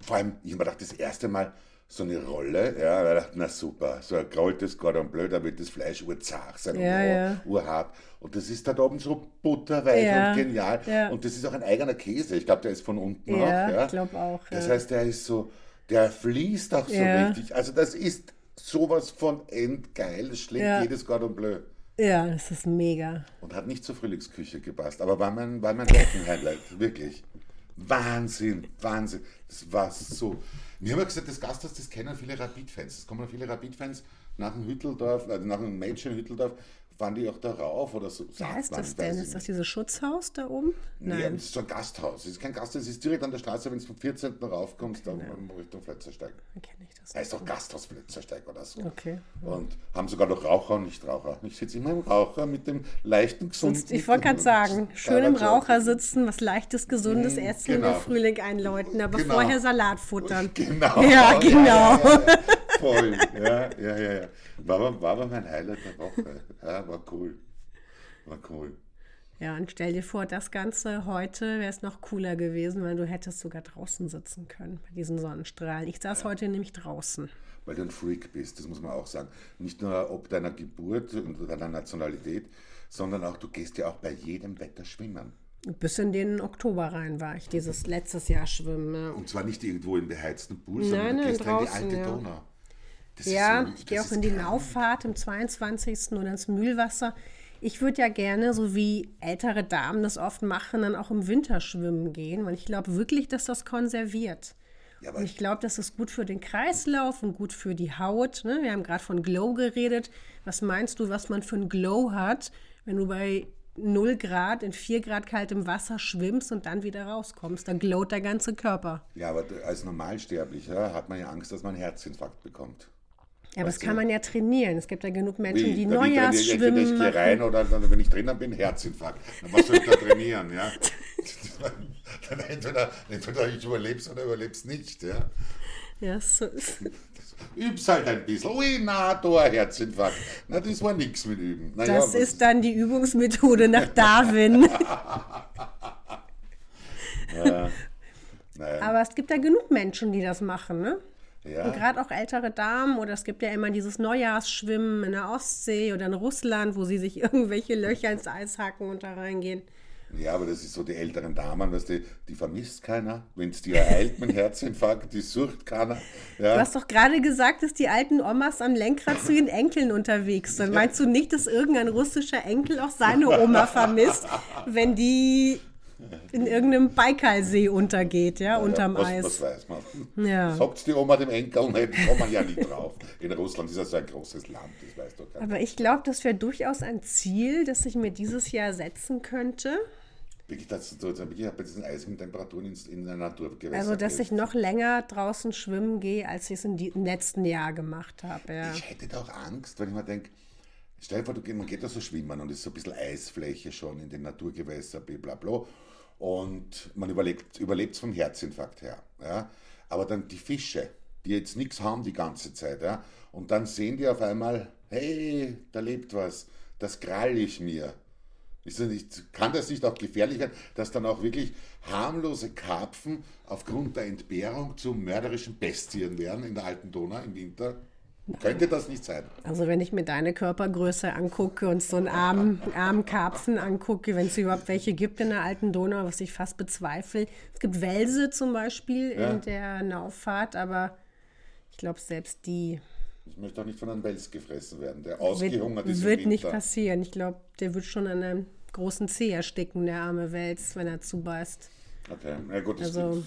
vor allem, ich habe mir gedacht, das erste Mal so eine Rolle, ja, da dachte na super, so ein gerolltes Cordon Bleu, da wird das Fleisch urzart sein ja, und ja. urhart. Und das ist da oben so butterweich ja, und genial. Ja. Und das ist auch ein eigener Käse. Ich glaube, der ist von unten auch. Ja, ich glaube auch. Das heißt, der ist so, der fließt auch so richtig. Also das ist sowas von endgeil. Das schlägt jedes Cordon Bleu. Ja, das ist mega. Und hat nicht zur Frühlingsküche gepasst, aber war mein, war mein Highlight, wirklich. Wahnsinn, Wahnsinn. Das war so. Wir haben ja gesagt, das Gasthaus, das kennen viele Rapid-Fans. Es kommen viele Rapid-Fans nach dem Hütteldorf, also nach dem Match in Hütteldorf, fahren die auch da rauf oder so. Wie heißt das denn? Ist das dieses Schutzhaus da oben? Nein. Ja, das ist so ein Gasthaus. Es ist kein Gasthaus, es ist direkt an der Straße, wenn du vom 14. raufkommst, dann ja. Richtung Flötzersteig. Kenne ich das. Heißt auch Gasthaus Flötzersteig oder so. Okay. Und haben sogar noch Raucher und Nichtraucher. Ich sitze immer im Raucher mit dem leichten, gesunden. Ich wollte gerade sagen, schön im Raucher sitzen, was leichtes, gesundes mhm, Essen genau. im Frühling einläuten, aber genau. vorher Salat futtern. [laughs] Genau. Ja, genau. Ja, ja, ja, Voll. Ja, ja, ja. ja. War, war aber mein Highlight der Woche. Ja, war cool. War cool. Ja, und stell dir vor, das Ganze heute wäre es noch cooler gewesen, weil du hättest sogar draußen sitzen können bei diesen Sonnenstrahlen. Ich saß ja. heute nämlich draußen. Weil du ein Freak bist, das muss man auch sagen. Nicht nur ob deiner Geburt und deiner Nationalität, sondern auch, du gehst ja auch bei jedem Wetter schwimmen. Bis in den Oktober rein war ich dieses letztes Jahr schwimmen. Ja. Und zwar nicht irgendwo im beheizten Pool, sondern nein, du gehst draußen, in die alte ja. Donau. Das ja, so, ich gehe auch in die Nauffahrt im 22. oder ins Mühlwasser. Ich würde ja gerne, so wie ältere Damen das oft machen, dann auch im Winter schwimmen gehen, weil ich glaube wirklich, dass das konserviert. Ja, und ich glaube, das ist gut für den Kreislauf und gut für die Haut. Ne? Wir haben gerade von Glow geredet. Was meinst du, was man für ein Glow hat, wenn du bei 0 Grad in 4 Grad kaltem Wasser schwimmst und dann wieder rauskommst? Dann glowt der ganze Körper. Ja, aber als Normalsterblicher hat man ja Angst, dass man einen Herzinfarkt bekommt. Ja, aber das kann man ja trainieren. Es gibt ja genug Menschen, Wie? die Neujahrsschwimmen Ich gehe rein oder dann, wenn ich drinnen bin, Herzinfarkt. was soll ich da trainieren? Ja? [laughs] dann entweder, entweder ich überleb's oder überleb's nicht. Ja, ja so ist Üb's halt ein bisschen. Ui, na, da Herzinfarkt. Na, das war nichts mit Üben. Na, das ist dann die Übungsmethode nach Darwin. [laughs] ja, [laughs] Aber es gibt ja genug Menschen, die das machen, ne? Ja. Und gerade auch ältere Damen, oder es gibt ja immer dieses Neujahrsschwimmen in der Ostsee oder in Russland, wo sie sich [laughs] irgendwelche Löcher ins Eis hacken und da reingehen. Ja, aber das ist so die älteren Damen, weißt du, die vermisst keiner. Wenn es dir ereilt mit Herzinfarkt, die sucht keiner. Ja. Du hast doch gerade gesagt, dass die alten Omas am Lenkrad zu ihren Enkeln unterwegs sind. Meinst du nicht, dass irgendein russischer Enkel auch seine Oma vermisst, wenn die [laughs] in irgendeinem Baikalsee untergeht, ja, ja unterm was, Eis. Das weiß man. Ja. Sagt die Oma dem Enkel, nein, kommt man ja nicht drauf. In Russland ist ja so ein großes Land, das weiß doch keiner. Aber ich glaube, das wäre durchaus ein Ziel, das ich mir dieses Jahr setzen könnte. Wirklich, dass du wirklich bei diesen eisigen Temperaturen in, in der Natur gewässert Also, dass ich noch länger draußen schwimmen gehe, als ich es im letzten Jahr gemacht habe. Ja. Ich hätte doch Angst, wenn ich mir denke, stell dir vor, man geht da so schwimmen und es ist so ein bisschen Eisfläche schon in den Naturgewässern, blablabla. Und man überlebt es vom Herzinfarkt her. Ja? Aber dann die Fische, die jetzt nichts haben die ganze Zeit, ja? und dann sehen die auf einmal, hey, da lebt was, das krall ich mir. Das nicht, kann das nicht auch gefährlich werden, dass dann auch wirklich harmlose Karpfen aufgrund der Entbehrung zu mörderischen Bestien werden in der alten Donau im Winter? Könnte das nicht sein? Also wenn ich mir deine Körpergröße angucke und so einen armen, armen Karpfen angucke, wenn es überhaupt welche gibt in der alten Donau, was ich fast bezweifle. Es gibt Welse zum Beispiel ja. in der Nauffahrt, aber ich glaube selbst die... Ich möchte auch nicht von einem Wels gefressen werden, der ausgehungert wird, ist. Wird nicht passieren. Ich glaube, der wird schon an einem großen Zeh ersticken, der arme Wels, wenn er zubeißt. Okay, na gut, das, also,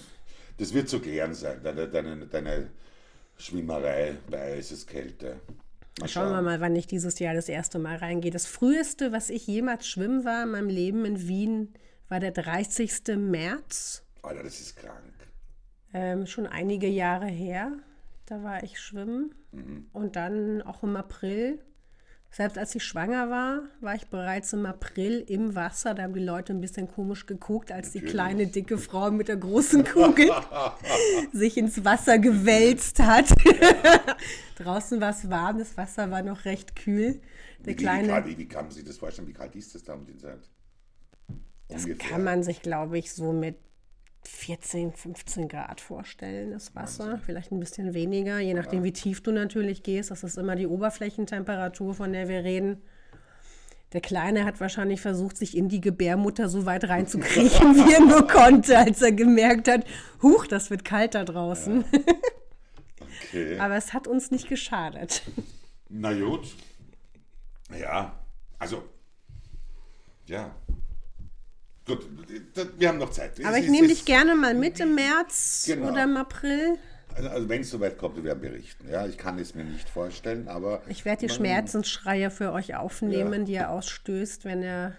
das wird zu klären sein, deine, deine, deine Schwimmerei bei Eiseskälte. Mal schauen wir mal, wann ich dieses Jahr das erste Mal reingehe. Das früheste, was ich jemals schwimmen war in meinem Leben in Wien, war der 30. März. Alter, das ist krank. Ähm, schon einige Jahre her. Da war ich schwimmen. Mhm. Und dann auch im April selbst als ich schwanger war, war ich bereits im April im Wasser. Da haben die Leute ein bisschen komisch geguckt, als die kleine, dicke Frau mit der großen Kugel [laughs] sich ins Wasser gewälzt hat. [laughs] Draußen war es warm, das Wasser war noch recht kühl. Der wie, kleine, wie, wie, kann man sich das vorstellen? Wie kalt ist das da um den Zeit? Das kann man sich, glaube ich, so mit 14, 15 Grad vorstellen, das Wasser. Wahnsinn. Vielleicht ein bisschen weniger, je nachdem, ja. wie tief du natürlich gehst. Das ist immer die Oberflächentemperatur, von der wir reden. Der Kleine hat wahrscheinlich versucht, sich in die Gebärmutter so weit reinzukriechen, [laughs] wie er nur konnte, als er gemerkt hat, huch, das wird kalt da draußen. Ja. [laughs] Okay. Aber es hat uns nicht geschadet. Na gut. Ja, also, ja, Gut, wir haben noch Zeit. Aber ich nehme dich gerne mal mit im März genau. oder im April. Also, also wenn es soweit kommt, wir werden berichten. Ja, ich kann es mir nicht vorstellen, aber. Ich werde die Schmerzensschreie für euch aufnehmen, ja. die er ausstößt, wenn er.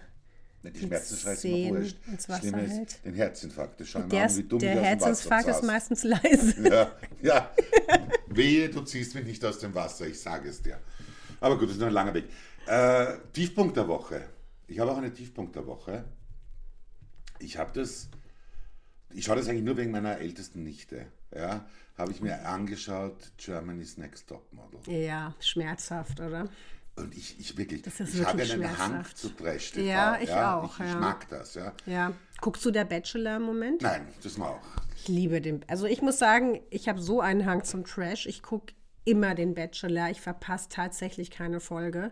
Die Schmerzensschreie ist immer wurscht. Ins Wasser Schlimm ist den Herzinfarkt. Das der, an, wie dumm der Herzinfarkt ist meistens leise. [laughs] Ja, ja. Wehe, du ziehst mich nicht aus dem Wasser, ich sage es dir. Aber gut, das ist noch ein langer Weg. Äh, Tiefpunkt der Woche. Ich habe auch eine Tiefpunkt der Woche ich habe das, ich schaue das eigentlich nur wegen meiner ältesten Nichte. Ja, habe ich mir angeschaut, Germany's Next Top Model. Ja, schmerzhaft, oder? Und ich, ich wirklich, ich habe einen Hang zu Trash TV. Ja, ich ja. auch. Ich, ja. ich, mag das, ja. Ja. Guckst du der Bachelor im Moment? Nein, das mal auch. Ich liebe den. Also ich muss sagen, ich habe so einen Hang zum Trash. Ich gucke immer den Bachelor. Ich verpasse tatsächlich keine Folge.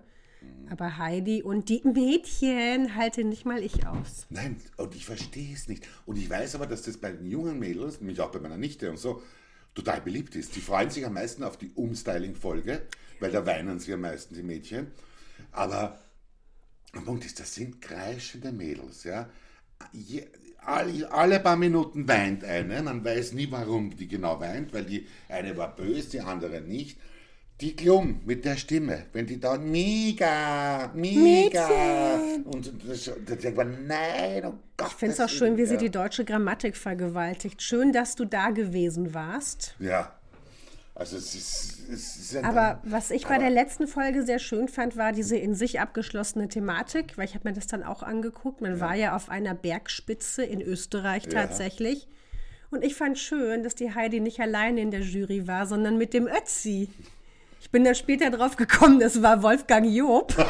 Aber Heidi und die Mädchen halte nicht mal ich aus. Nein, und ich verstehe es nicht. Und ich weiß aber, dass das bei den jungen Mädels, nämlich auch bei meiner Nichte und so, total beliebt ist. Die freuen sich am meisten auf die Umstyling-Folge, weil da weinen sie am meisten, die Mädchen. Aber der Punkt ist, das sind kreischende Mädels, ja. Alle, alle, paar Minuten weint eine, man weiß nie, warum die genau weint, weil die eine war böse, die andere nicht. Die Klum mit der Stimme, wenn die da mega, mega und das, das sagt man, nein, oh Gott. Ich finde es auch schön, wie sie die deutsche Grammatik vergewaltigt. Schön, dass du da gewesen warst. Ja. Also es ist, es ist aber was ich bei der letzten Folge sehr schön fand, war diese in sich abgeschlossene Thematik, weil ich habe mir das dann auch angeguckt. Man ja. war ja auf einer Bergspitze in Österreich tatsächlich. Ja. Und ich fand schön, dass die Heidi nicht alleine in der Jury war, sondern mit dem Ötzi. Ich bin da später drauf gekommen, das war Wolfgang Job. [laughs]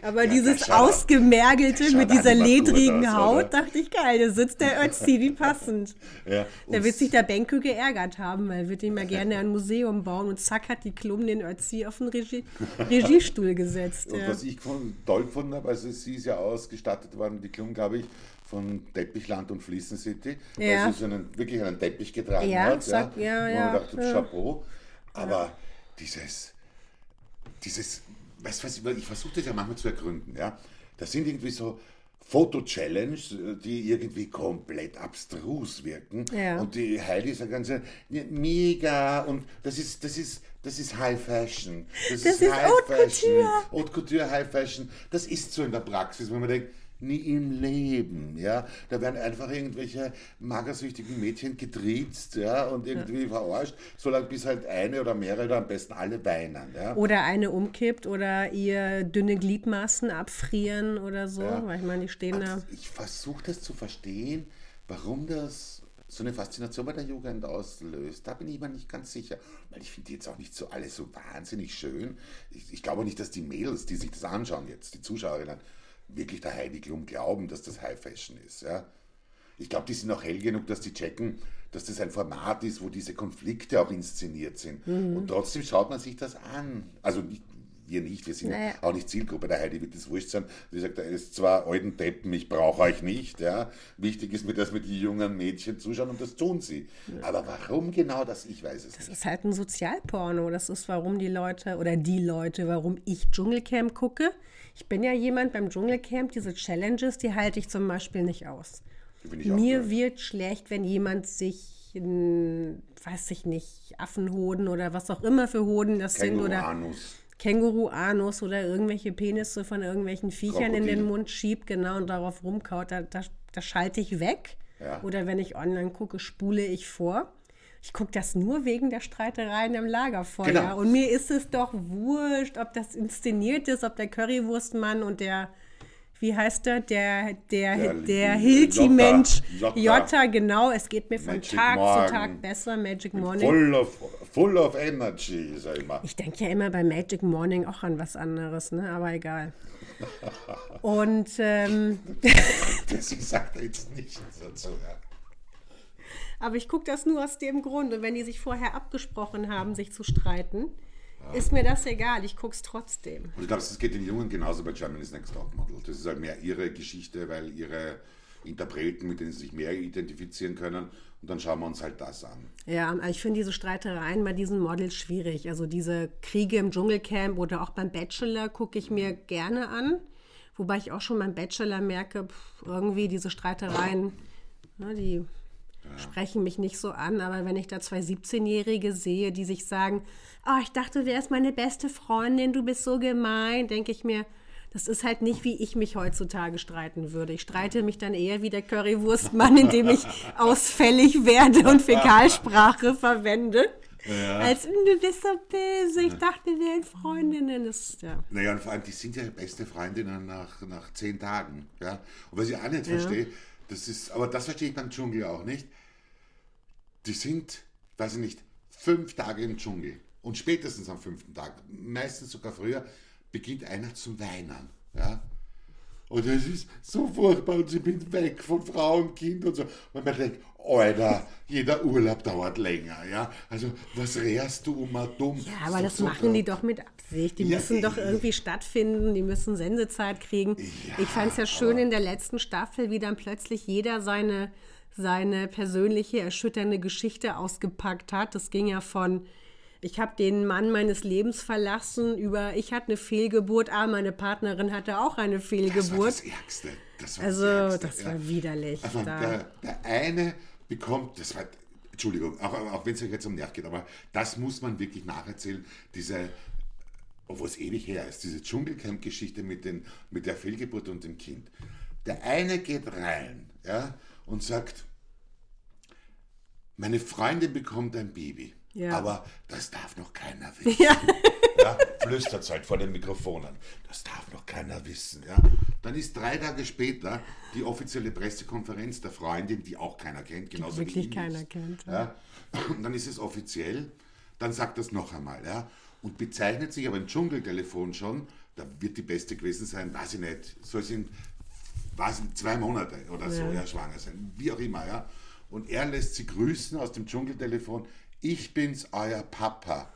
Aber ja, dieses Ausgemergelte mit dieser ledrigen aus, Haut, oder? dachte ich, geil, da sitzt der Ötzi, wie passend. [laughs] Ja, da wird sich der Benke geärgert haben, weil er wird ihm ja gerne ein Museum bauen und zack hat die Klum den Ötzi auf den Regie, [laughs] Regiestuhl gesetzt. Und ja. was ich toll gefunden habe, also sie ist ja ausgestattet worden, die Klum, glaube ich, von Teppichland und Fließen City, ja. weil sie so einen, wirklich einen Teppich getragen ja, hat. Sag, ja, ja, ja, dachte. Chapeau. Aber ja. dieses, dieses, du was, ich versuche das ja manchmal zu ergründen, ja. Das sind irgendwie so Foto-Challenge, die irgendwie komplett abstrus wirken. Ja. Und die Heidi ist eine ganze mega und das ist, das ist, das ist High Fashion. Das, das ist, ist High Haute Fashion. Couture. Haute Couture, High Fashion. Das ist so in der Praxis, wenn man denkt, nie im Leben. Ja? Da werden einfach irgendwelche magersüchtigen Mädchen getriezt ja? und irgendwie ja. verarscht, solange bis halt eine oder mehrere oder am besten alle weinen. Ja? Oder eine umkippt oder ihr dünne Gliedmaßen abfrieren oder so. Ja. Weil ich meine, die stehen da. Ich versuche das zu verstehen, warum das so eine Faszination bei der Jugend auslöst. Da bin ich mir nicht ganz sicher. Weil ich finde die jetzt auch nicht so alle so wahnsinnig schön. Ich, ich glaube nicht, dass die Mädels, die sich das anschauen jetzt, die Zuschauerinnen, wirklich der Heidi Klum glauben, dass das High Fashion ist. Ja? Ich glaube, die sind auch hell genug, dass die checken, dass das ein Format ist, wo diese Konflikte auch inszeniert sind. Mhm. Und trotzdem schaut man sich das an. Also nicht, wir nicht, wir sind naja. auch nicht Zielgruppe. Der Heidi wird das wurscht sein. Sie sagt, er ist zwar alten Deppen, ich brauche euch nicht. Ja. Wichtig ist mir, dass wir die jungen Mädchen zuschauen und das tun sie. Ja. Aber warum genau das, ich weiß es das nicht. Das ist halt ein Sozialporno. Das ist, warum die Leute oder die Leute, warum ich Dschungelcamp gucke. Ich bin ja jemand beim Dschungelcamp, diese Challenges, die halte ich zum Beispiel nicht aus. Mir gut. wird schlecht, wenn jemand sich, in, weiß ich nicht, Affenhoden oder was auch immer für Hoden das sind oder Känguru-Anus oder irgendwelche Penisse von irgendwelchen Viechern Krokodil. in den Mund schiebt, genau, und darauf rumkaut, da, da, da schalte ich weg. Ja. Oder wenn ich online gucke, spule ich vor ich gucke das nur wegen der Streitereien im Lagerfeuer. Genau. Und mir ist es doch wurscht, ob das inszeniert ist, ob der Currywurstmann und der, wie heißt der, der, der, der, der Hilti-Mensch, Jota, Jota, genau, es geht mir von Magic Tag Morgen. zu Tag besser, Magic Morning. Full of, full of energy, sag ich mal. Ich denke ja immer bei Magic Morning auch an was anderes, ne? aber egal. [laughs] Und ähm, [laughs] das sagt er jetzt nicht dazu, ja. Aber ich gucke das nur aus dem Grund. Und wenn die sich vorher abgesprochen haben, sich zu streiten, ja. ist mir das egal. Ich gucke es trotzdem. Und ich glaube, es geht den Jungen genauso bei Germany's Next Topmodel. Das ist halt mehr ihre Geschichte, weil ihre Interpreten, mit denen sie sich mehr identifizieren können. Und dann schauen wir uns halt das an. Ja, ich finde diese Streitereien bei diesen Models schwierig. Also diese Kriege im Dschungelcamp oder auch beim Bachelor gucke ich mir gerne an. Wobei ich auch schon beim Bachelor merke, pff, irgendwie diese Streitereien, ne, die sprechen mich nicht so an, aber wenn ich da zwei 17-Jährige sehe, die sich sagen, oh, ich dachte, du wärst meine beste Freundin, du bist so gemein, denke ich mir, das ist halt nicht, wie ich mich heutzutage streiten würde. Ich streite mich dann eher wie der Currywurstmann, indem ich [laughs] ausfällig werde und Fäkalsprache verwende. Ja. Als du bist so böse, ich dachte, wir wären Freundinnen. Das, ja. Naja, und vor allem, die sind ja beste Freundinnen nach, nach zehn Tagen. Ja? Und was ich auch nicht ja. verstehe, das ist, aber das verstehe ich beim Dschungel auch nicht die sind, weiß ich nicht, fünf Tage im Dschungel. Und spätestens am fünften Tag, meistens sogar früher, beginnt einer zu weinen. Ja? Und es ist so furchtbar und sie bin weg von Frau und Kind und so. Und man denkt, Alter, jeder Urlaub dauert länger, ja. Also was rehrst du um mal dumm? Ja, aber das so machen die doch mit Absicht. Die ja, müssen doch irgendwie stattfinden, die müssen Sendezeit kriegen. Ja, ich fand es ja schön in der letzten Staffel, wie dann plötzlich jeder seine seine persönliche, erschütternde Geschichte ausgepackt hat. Das ging ja von, ich habe den Mann meines Lebens verlassen, über, ich hatte eine Fehlgeburt, ah, meine Partnerin hatte auch eine Fehlgeburt. Das war das Ärgste. Das war also, das, Ärgste, das war widerlich. Also, da. der, der eine bekommt, das war, Entschuldigung, auch, auch wenn es euch jetzt um Nerv geht, aber das muss man wirklich nacherzählen, diese, obwohl es ewig her ist, diese Dschungelcamp-Geschichte mit, mit der Fehlgeburt und dem Kind. Der eine geht rein ja, und sagt, meine Freundin bekommt ein Baby. Ja. Aber das darf noch keiner [laughs] wissen. Ja. ja flüstert es halt vor den Mikrofonen. Das darf noch keiner wissen. Ja. Dann ist drei Tage später die offizielle Pressekonferenz der Freundin, die auch keiner kennt, genauso wirklich wie keiner ist. kennt. Ja. Und dann ist es offiziell. Dann sagt das noch einmal. Ja. Und bezeichnet sich aber im Dschungeltelefon schon, da wird die Beste gewesen sein, weiß ich nicht, soll sie in, weiß zwei Monate oder so ja. schwanger sein, wie auch immer. Ja und er lässt sie grüßen aus dem Dschungeltelefon. Ich bin's, euer Papa.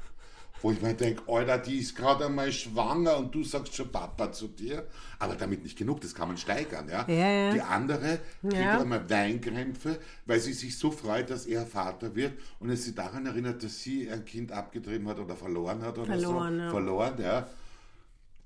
Wo ich mir denke, Alter, die ist gerade einmal schwanger und du sagst schon Papa zu dir. Aber damit nicht genug, das kann man steigern. Ja? ja, ja. Die andere kriegt ja. einmal Weinkrämpfe, weil sie sich so freut, dass er Vater wird und es sie daran erinnert, dass sie ein Kind abgetrieben hat oder verloren hat oder verloren, so. Ja. Verloren, ja.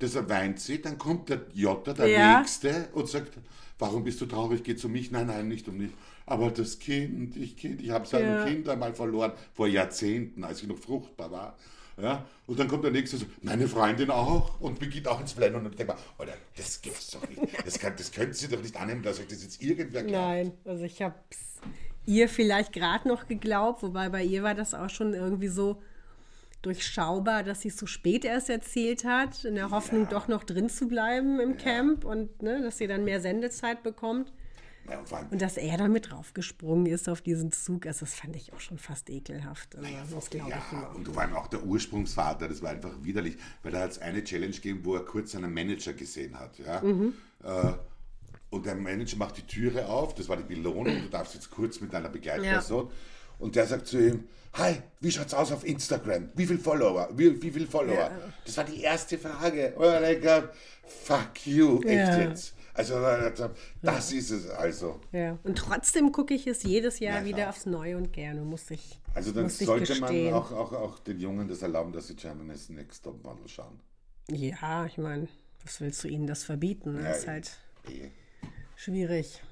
Deshalb weint sie, dann kommt der Jota, der ja. Nächste, und sagt, warum bist du traurig, geht es um mich? Nein, nein, nicht um mich. Aber das Kind, ich Kind, ich habe seine ja. Kind einmal verloren, vor Jahrzehnten, als ich noch fruchtbar war. Ja? Und dann kommt der nächste so, meine Freundin auch und beginnt auch ins Flennen und ich denke mal, oder das gibt's doch nicht. Das, kann, das können Sie doch nicht annehmen, dass euch das jetzt irgendwer glaubt. Nein, also ich habe es ihr vielleicht gerade noch geglaubt, wobei bei ihr war das auch schon irgendwie so durchschaubar, dass sie es so spät erst erzählt hat, in der Hoffnung, ja. doch noch drin zu bleiben im ja. Camp und ne, dass sie dann mehr Sendezeit bekommt. Ja, und, und, dass er damit draufgesprungen ist auf diesen Zug, also das fand ich auch schon fast ekelhaft. Also, naja, das ja, und vor allem auch der Ursprungsvater, das war einfach widerlich, weil da hat es eine Challenge gegeben, wo er kurz seinen Manager gesehen hat. Ja? Mhm. Äh, und der Manager macht die Türe auf, das war die Belohnung, du darfst jetzt kurz mit deiner Begleitperson. Ja. Und der sagt zu ihm, hi, wie schaut's aus auf Instagram? Wie viel Follower? Wie, wie viel Follower? Ja. Das war die erste Frage. Und er denkt, fuck you, echt jetzt. Also das ist es also. Ja. Und trotzdem gucke ich es jedes Jahr ja, wieder aufs Neue und gerne, muss ich Also dann sollte man auch, auch, auch den Jungen das erlauben, dass sie Germany's Next Top Model schauen. Ja, ich meine, was willst du ihnen das verbieten? Das ist halt eh. schwierig.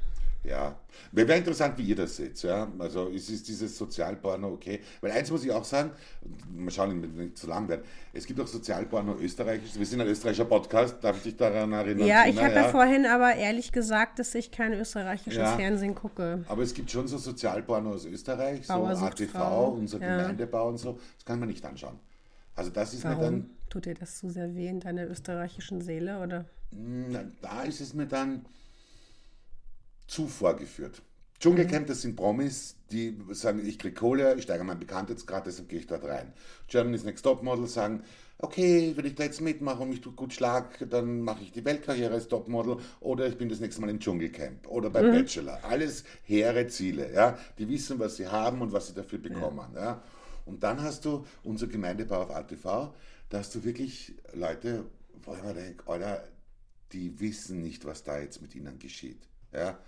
Ja, wäre interessant, wie ihr das seht. Ja? Also ist, ist dieses Sozialporno okay? Weil eins muss ich auch sagen, mal schauen, wenn nicht zu lang wird. Es gibt auch Sozialporno österreichisch. Wir sind ein österreichischer Podcast, darf ich dich daran erinnern? Ja, ich habe ja. ja. vorhin aber ehrlich gesagt, dass ich kein österreichisches ja. Fernsehen gucke. Aber es gibt schon so Sozialporno aus Österreich, so ATV, unser ja. Gemeindebau und so. Das kann man nicht anschauen. Also das ist Warum? mir dann... Tut dir das zu sehr weh in deiner österreichischen Seele, oder? Na, da ist es mir dann zu vorgeführt. Dschungelcamp, das sind Promis, die sagen, ich kriege Kohle, ich steige mein Bekanntheitsgrad, deshalb gehe ich dort rein. Germany's Next Topmodel sagen, okay, wenn ich da jetzt mitmache und mich gut schlag, dann mache ich die Weltkarriere als Topmodel oder ich bin das nächste Mal im Dschungelcamp oder beim mhm. Bachelor. Alles hehre Ziele, ja. Die wissen, was sie haben und was sie dafür bekommen, ja. ja. Und dann hast du unser Gemeindebau auf ATV, da hast du wirklich Leute, wo ich mir denke, Alter, die wissen nicht, was da jetzt mit ihnen geschieht. Ja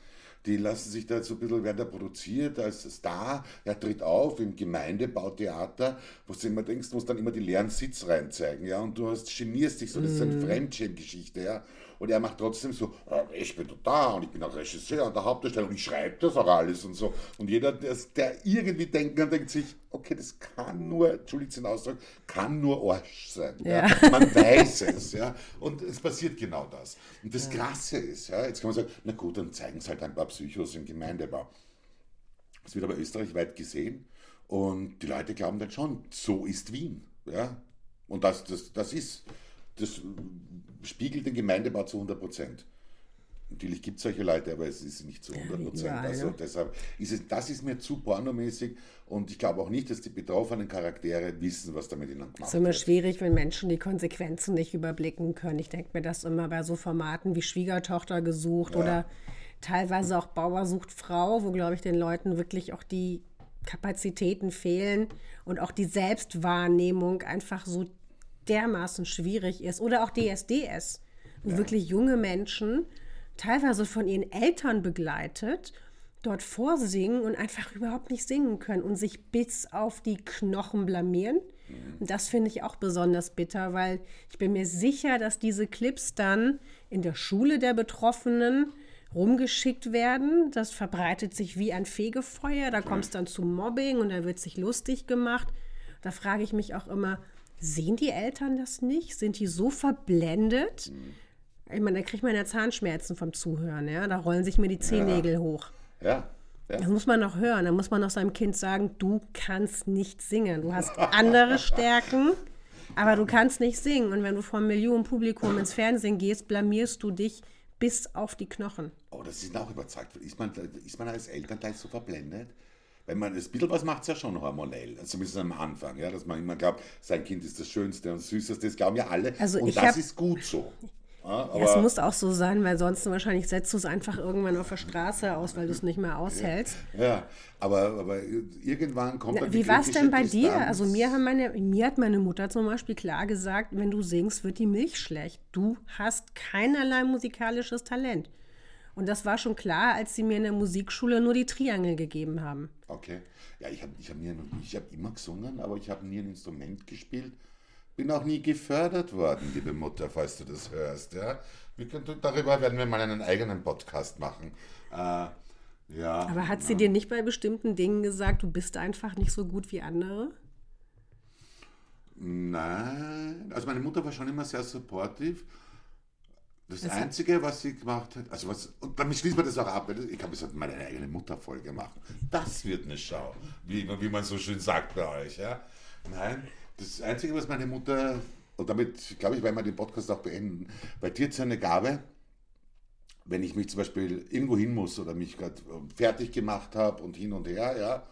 die lassen sich da so ein bisschen, werden da produziert als Star, er tritt auf im Gemeindebautheater, wo du immer denkst, du musst dann immer die leeren Sitz reinzeigen, ja, und du hast, genierst dich so, das ist eine mm. Fremdschämgeschichte, ja, und er macht trotzdem so, ah, ich bin da und ich bin auch Regisseur und der Hauptdarsteller und ich schreibe das auch alles und so. Und jeder, der, der irgendwie denken kann, denkt sich, okay, das kann nur, Entschuldigung den Ausdruck, kann nur Arsch sein. Ja. ja. Man weiß es, ja. Und es passiert genau das. Und das ja. Krasse ist, ja, jetzt kann man sagen, na gut, dann zeigen es halt ein paar Psychos im Gemeindebau. Das wird aber österreichweit gesehen und die Leute glauben dann schon, so ist Wien. Ja. Und das, das, das ist das spiegelt den Gemeindebau zu 100 Prozent. Natürlich gibt es solche Leute, aber es ist nicht zu 100 Prozent. Ja, also deshalb ist es, das ist mir zu pornomäßig und ich glaube auch nicht, dass die betroffenen Charaktere wissen, was damit ihnen gemacht wird. Es ist immer wird. schwierig, wenn Menschen die Konsequenzen nicht überblicken können. Ich denke mir das immer bei so Formaten wie Schwiegertochter gesucht ja. oder teilweise auch Bauer sucht Frau, wo, glaube ich, den Leuten wirklich auch die Kapazitäten fehlen und auch die Selbstwahrnehmung einfach so dermaßen schwierig ist. Oder auch DSDS, wo ja. wirklich junge Menschen, teilweise von ihren Eltern begleitet, dort vorsingen und einfach überhaupt nicht singen können und sich bis auf die Knochen blamieren. Mhm. Und das finde ich auch besonders bitter, weil ich bin mir sicher, dass diese Clips dann in der Schule der Betroffenen rumgeschickt werden. Das verbreitet sich wie ein Fegefeuer. Da kommt es dann zu Mobbing und da wird sich lustig gemacht. Da frage ich mich auch immer, Sehen die Eltern das nicht? Sind die so verblendet? Ich meine, da kriegt man ja Zahnschmerzen vom Zuhören, ja. Da rollen sich mir die Zehennägel ja. hoch. Ja. ja. Das muss man noch hören. Da muss man noch seinem Kind sagen, du kannst nicht singen. Du hast andere Stärken, aber du kannst nicht singen. Und wenn du vor einem Millionenpublikum ins Fernsehen gehst, blamierst du dich bis auf die Knochen. Oh, das ist auch überzeugt. Ist man, ist man als Eltern gleich so verblendet? Wenn man das bisschen was macht es ja schon hormonell, zumindest am Anfang, ja, dass man immer glaubt, sein Kind ist das Schönste und Süßeste, das glauben ja alle. Also und das hab, ist gut so. Ja, ja, es muss auch so sein, weil sonst wahrscheinlich setzt du es einfach irgendwann auf der Straße aus, weil du es nicht mehr aushältst. Ja, ja, aber, aber irgendwann kommt dann Wie war es denn bei Distanz. dir? Also mir, haben meine, mir hat meine Mutter zum Beispiel klar gesagt, wenn du singst, wird die Milch schlecht. Du hast keinerlei musikalisches Talent. Und das war schon klar, als sie mir in der Musikschule nur die Triangel gegeben haben. Okay. Ja, ich habe ich hab hab immer gesungen, aber ich habe nie ein Instrument gespielt. bin auch nie gefördert worden, liebe Mutter, falls du das hörst. Ja? Wir können, darüber werden wir mal einen eigenen Podcast machen. Äh, ja, Aber hat sie ja. dir nicht bei bestimmten Dingen gesagt, du bist einfach nicht so gut wie andere? Nein, also meine Mutter war schon immer sehr supportive. Das, das Einzige, was sie gemacht hat, also was, und damit schließt man das auch ab, ich kann jetzt meine eigene Mutterfolge machen. Das wird eine Schau, wie, wie man so schön sagt bei euch. Ja? Nein, das Einzige, was meine Mutter, und damit glaube ich, weil wir den Podcast auch beenden, bei dir ist eine Gabe, wenn ich mich zum Beispiel irgendwo hin muss oder mich gerade fertig gemacht habe und hin und her, ja,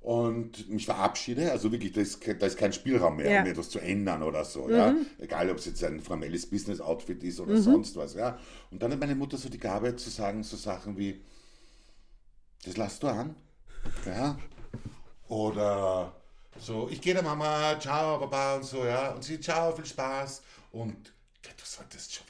und mich verabschiede. Also wirklich, da ist, da ist kein Spielraum mehr, ja. um etwas zu ändern oder so. Mhm. Ja? Egal, ob es jetzt ein formelles Business-Outfit ist oder mhm. sonst was. Ja? Und dann hat meine Mutter so die Gabe zu sagen, so Sachen wie, das lass du an. Ja? Oder so, ich gehe der Mama, ciao, Papa und so, ja. Und sie, ciao, viel Spaß. Und du solltest schon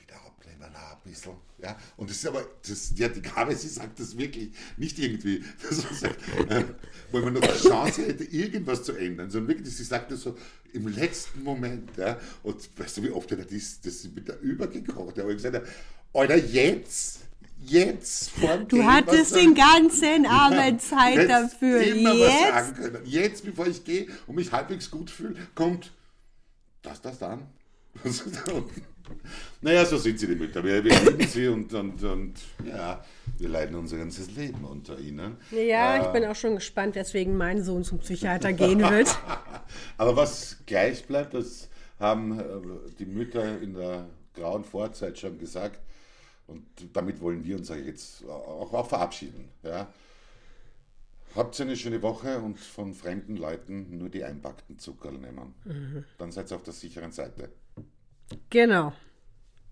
abnehmen, ein bisschen. Ja? Und das ist aber, das, ja, die Gabe, sie sagt das wirklich nicht irgendwie, [laughs] man sagt, äh, weil man noch die Chance hätte, irgendwas zu ändern, sondern wirklich, sie sagt das so im letzten Moment. Ja? Und weißt du, wie oft das, das mit der übergekocht hat, aber ich gesagt Alter, jetzt! Jetzt vorm Du hattest den ganzen Abend Zeit dafür. Immer jetzt? Was sagen können. Jetzt, bevor ich gehe und mich halbwegs gut fühle, kommt das, das dann. [laughs] Naja, so sind sie die Mütter. Wir, wir lieben sie und, und, und ja, wir leiden unser ganzes Leben unter ihnen. Ja, äh, ich bin auch schon gespannt, weswegen mein Sohn zum Psychiater gehen wird. [laughs] Aber was gleich bleibt, das haben äh, die Mütter in der grauen Vorzeit schon gesagt. Und damit wollen wir uns jetzt auch, auch verabschieden. Ja. Habt ihr eine schöne Woche und von fremden Leuten nur die einpackten Zuckerl nehmen. Mhm. Dann seid ihr auf der sicheren Seite. Genau.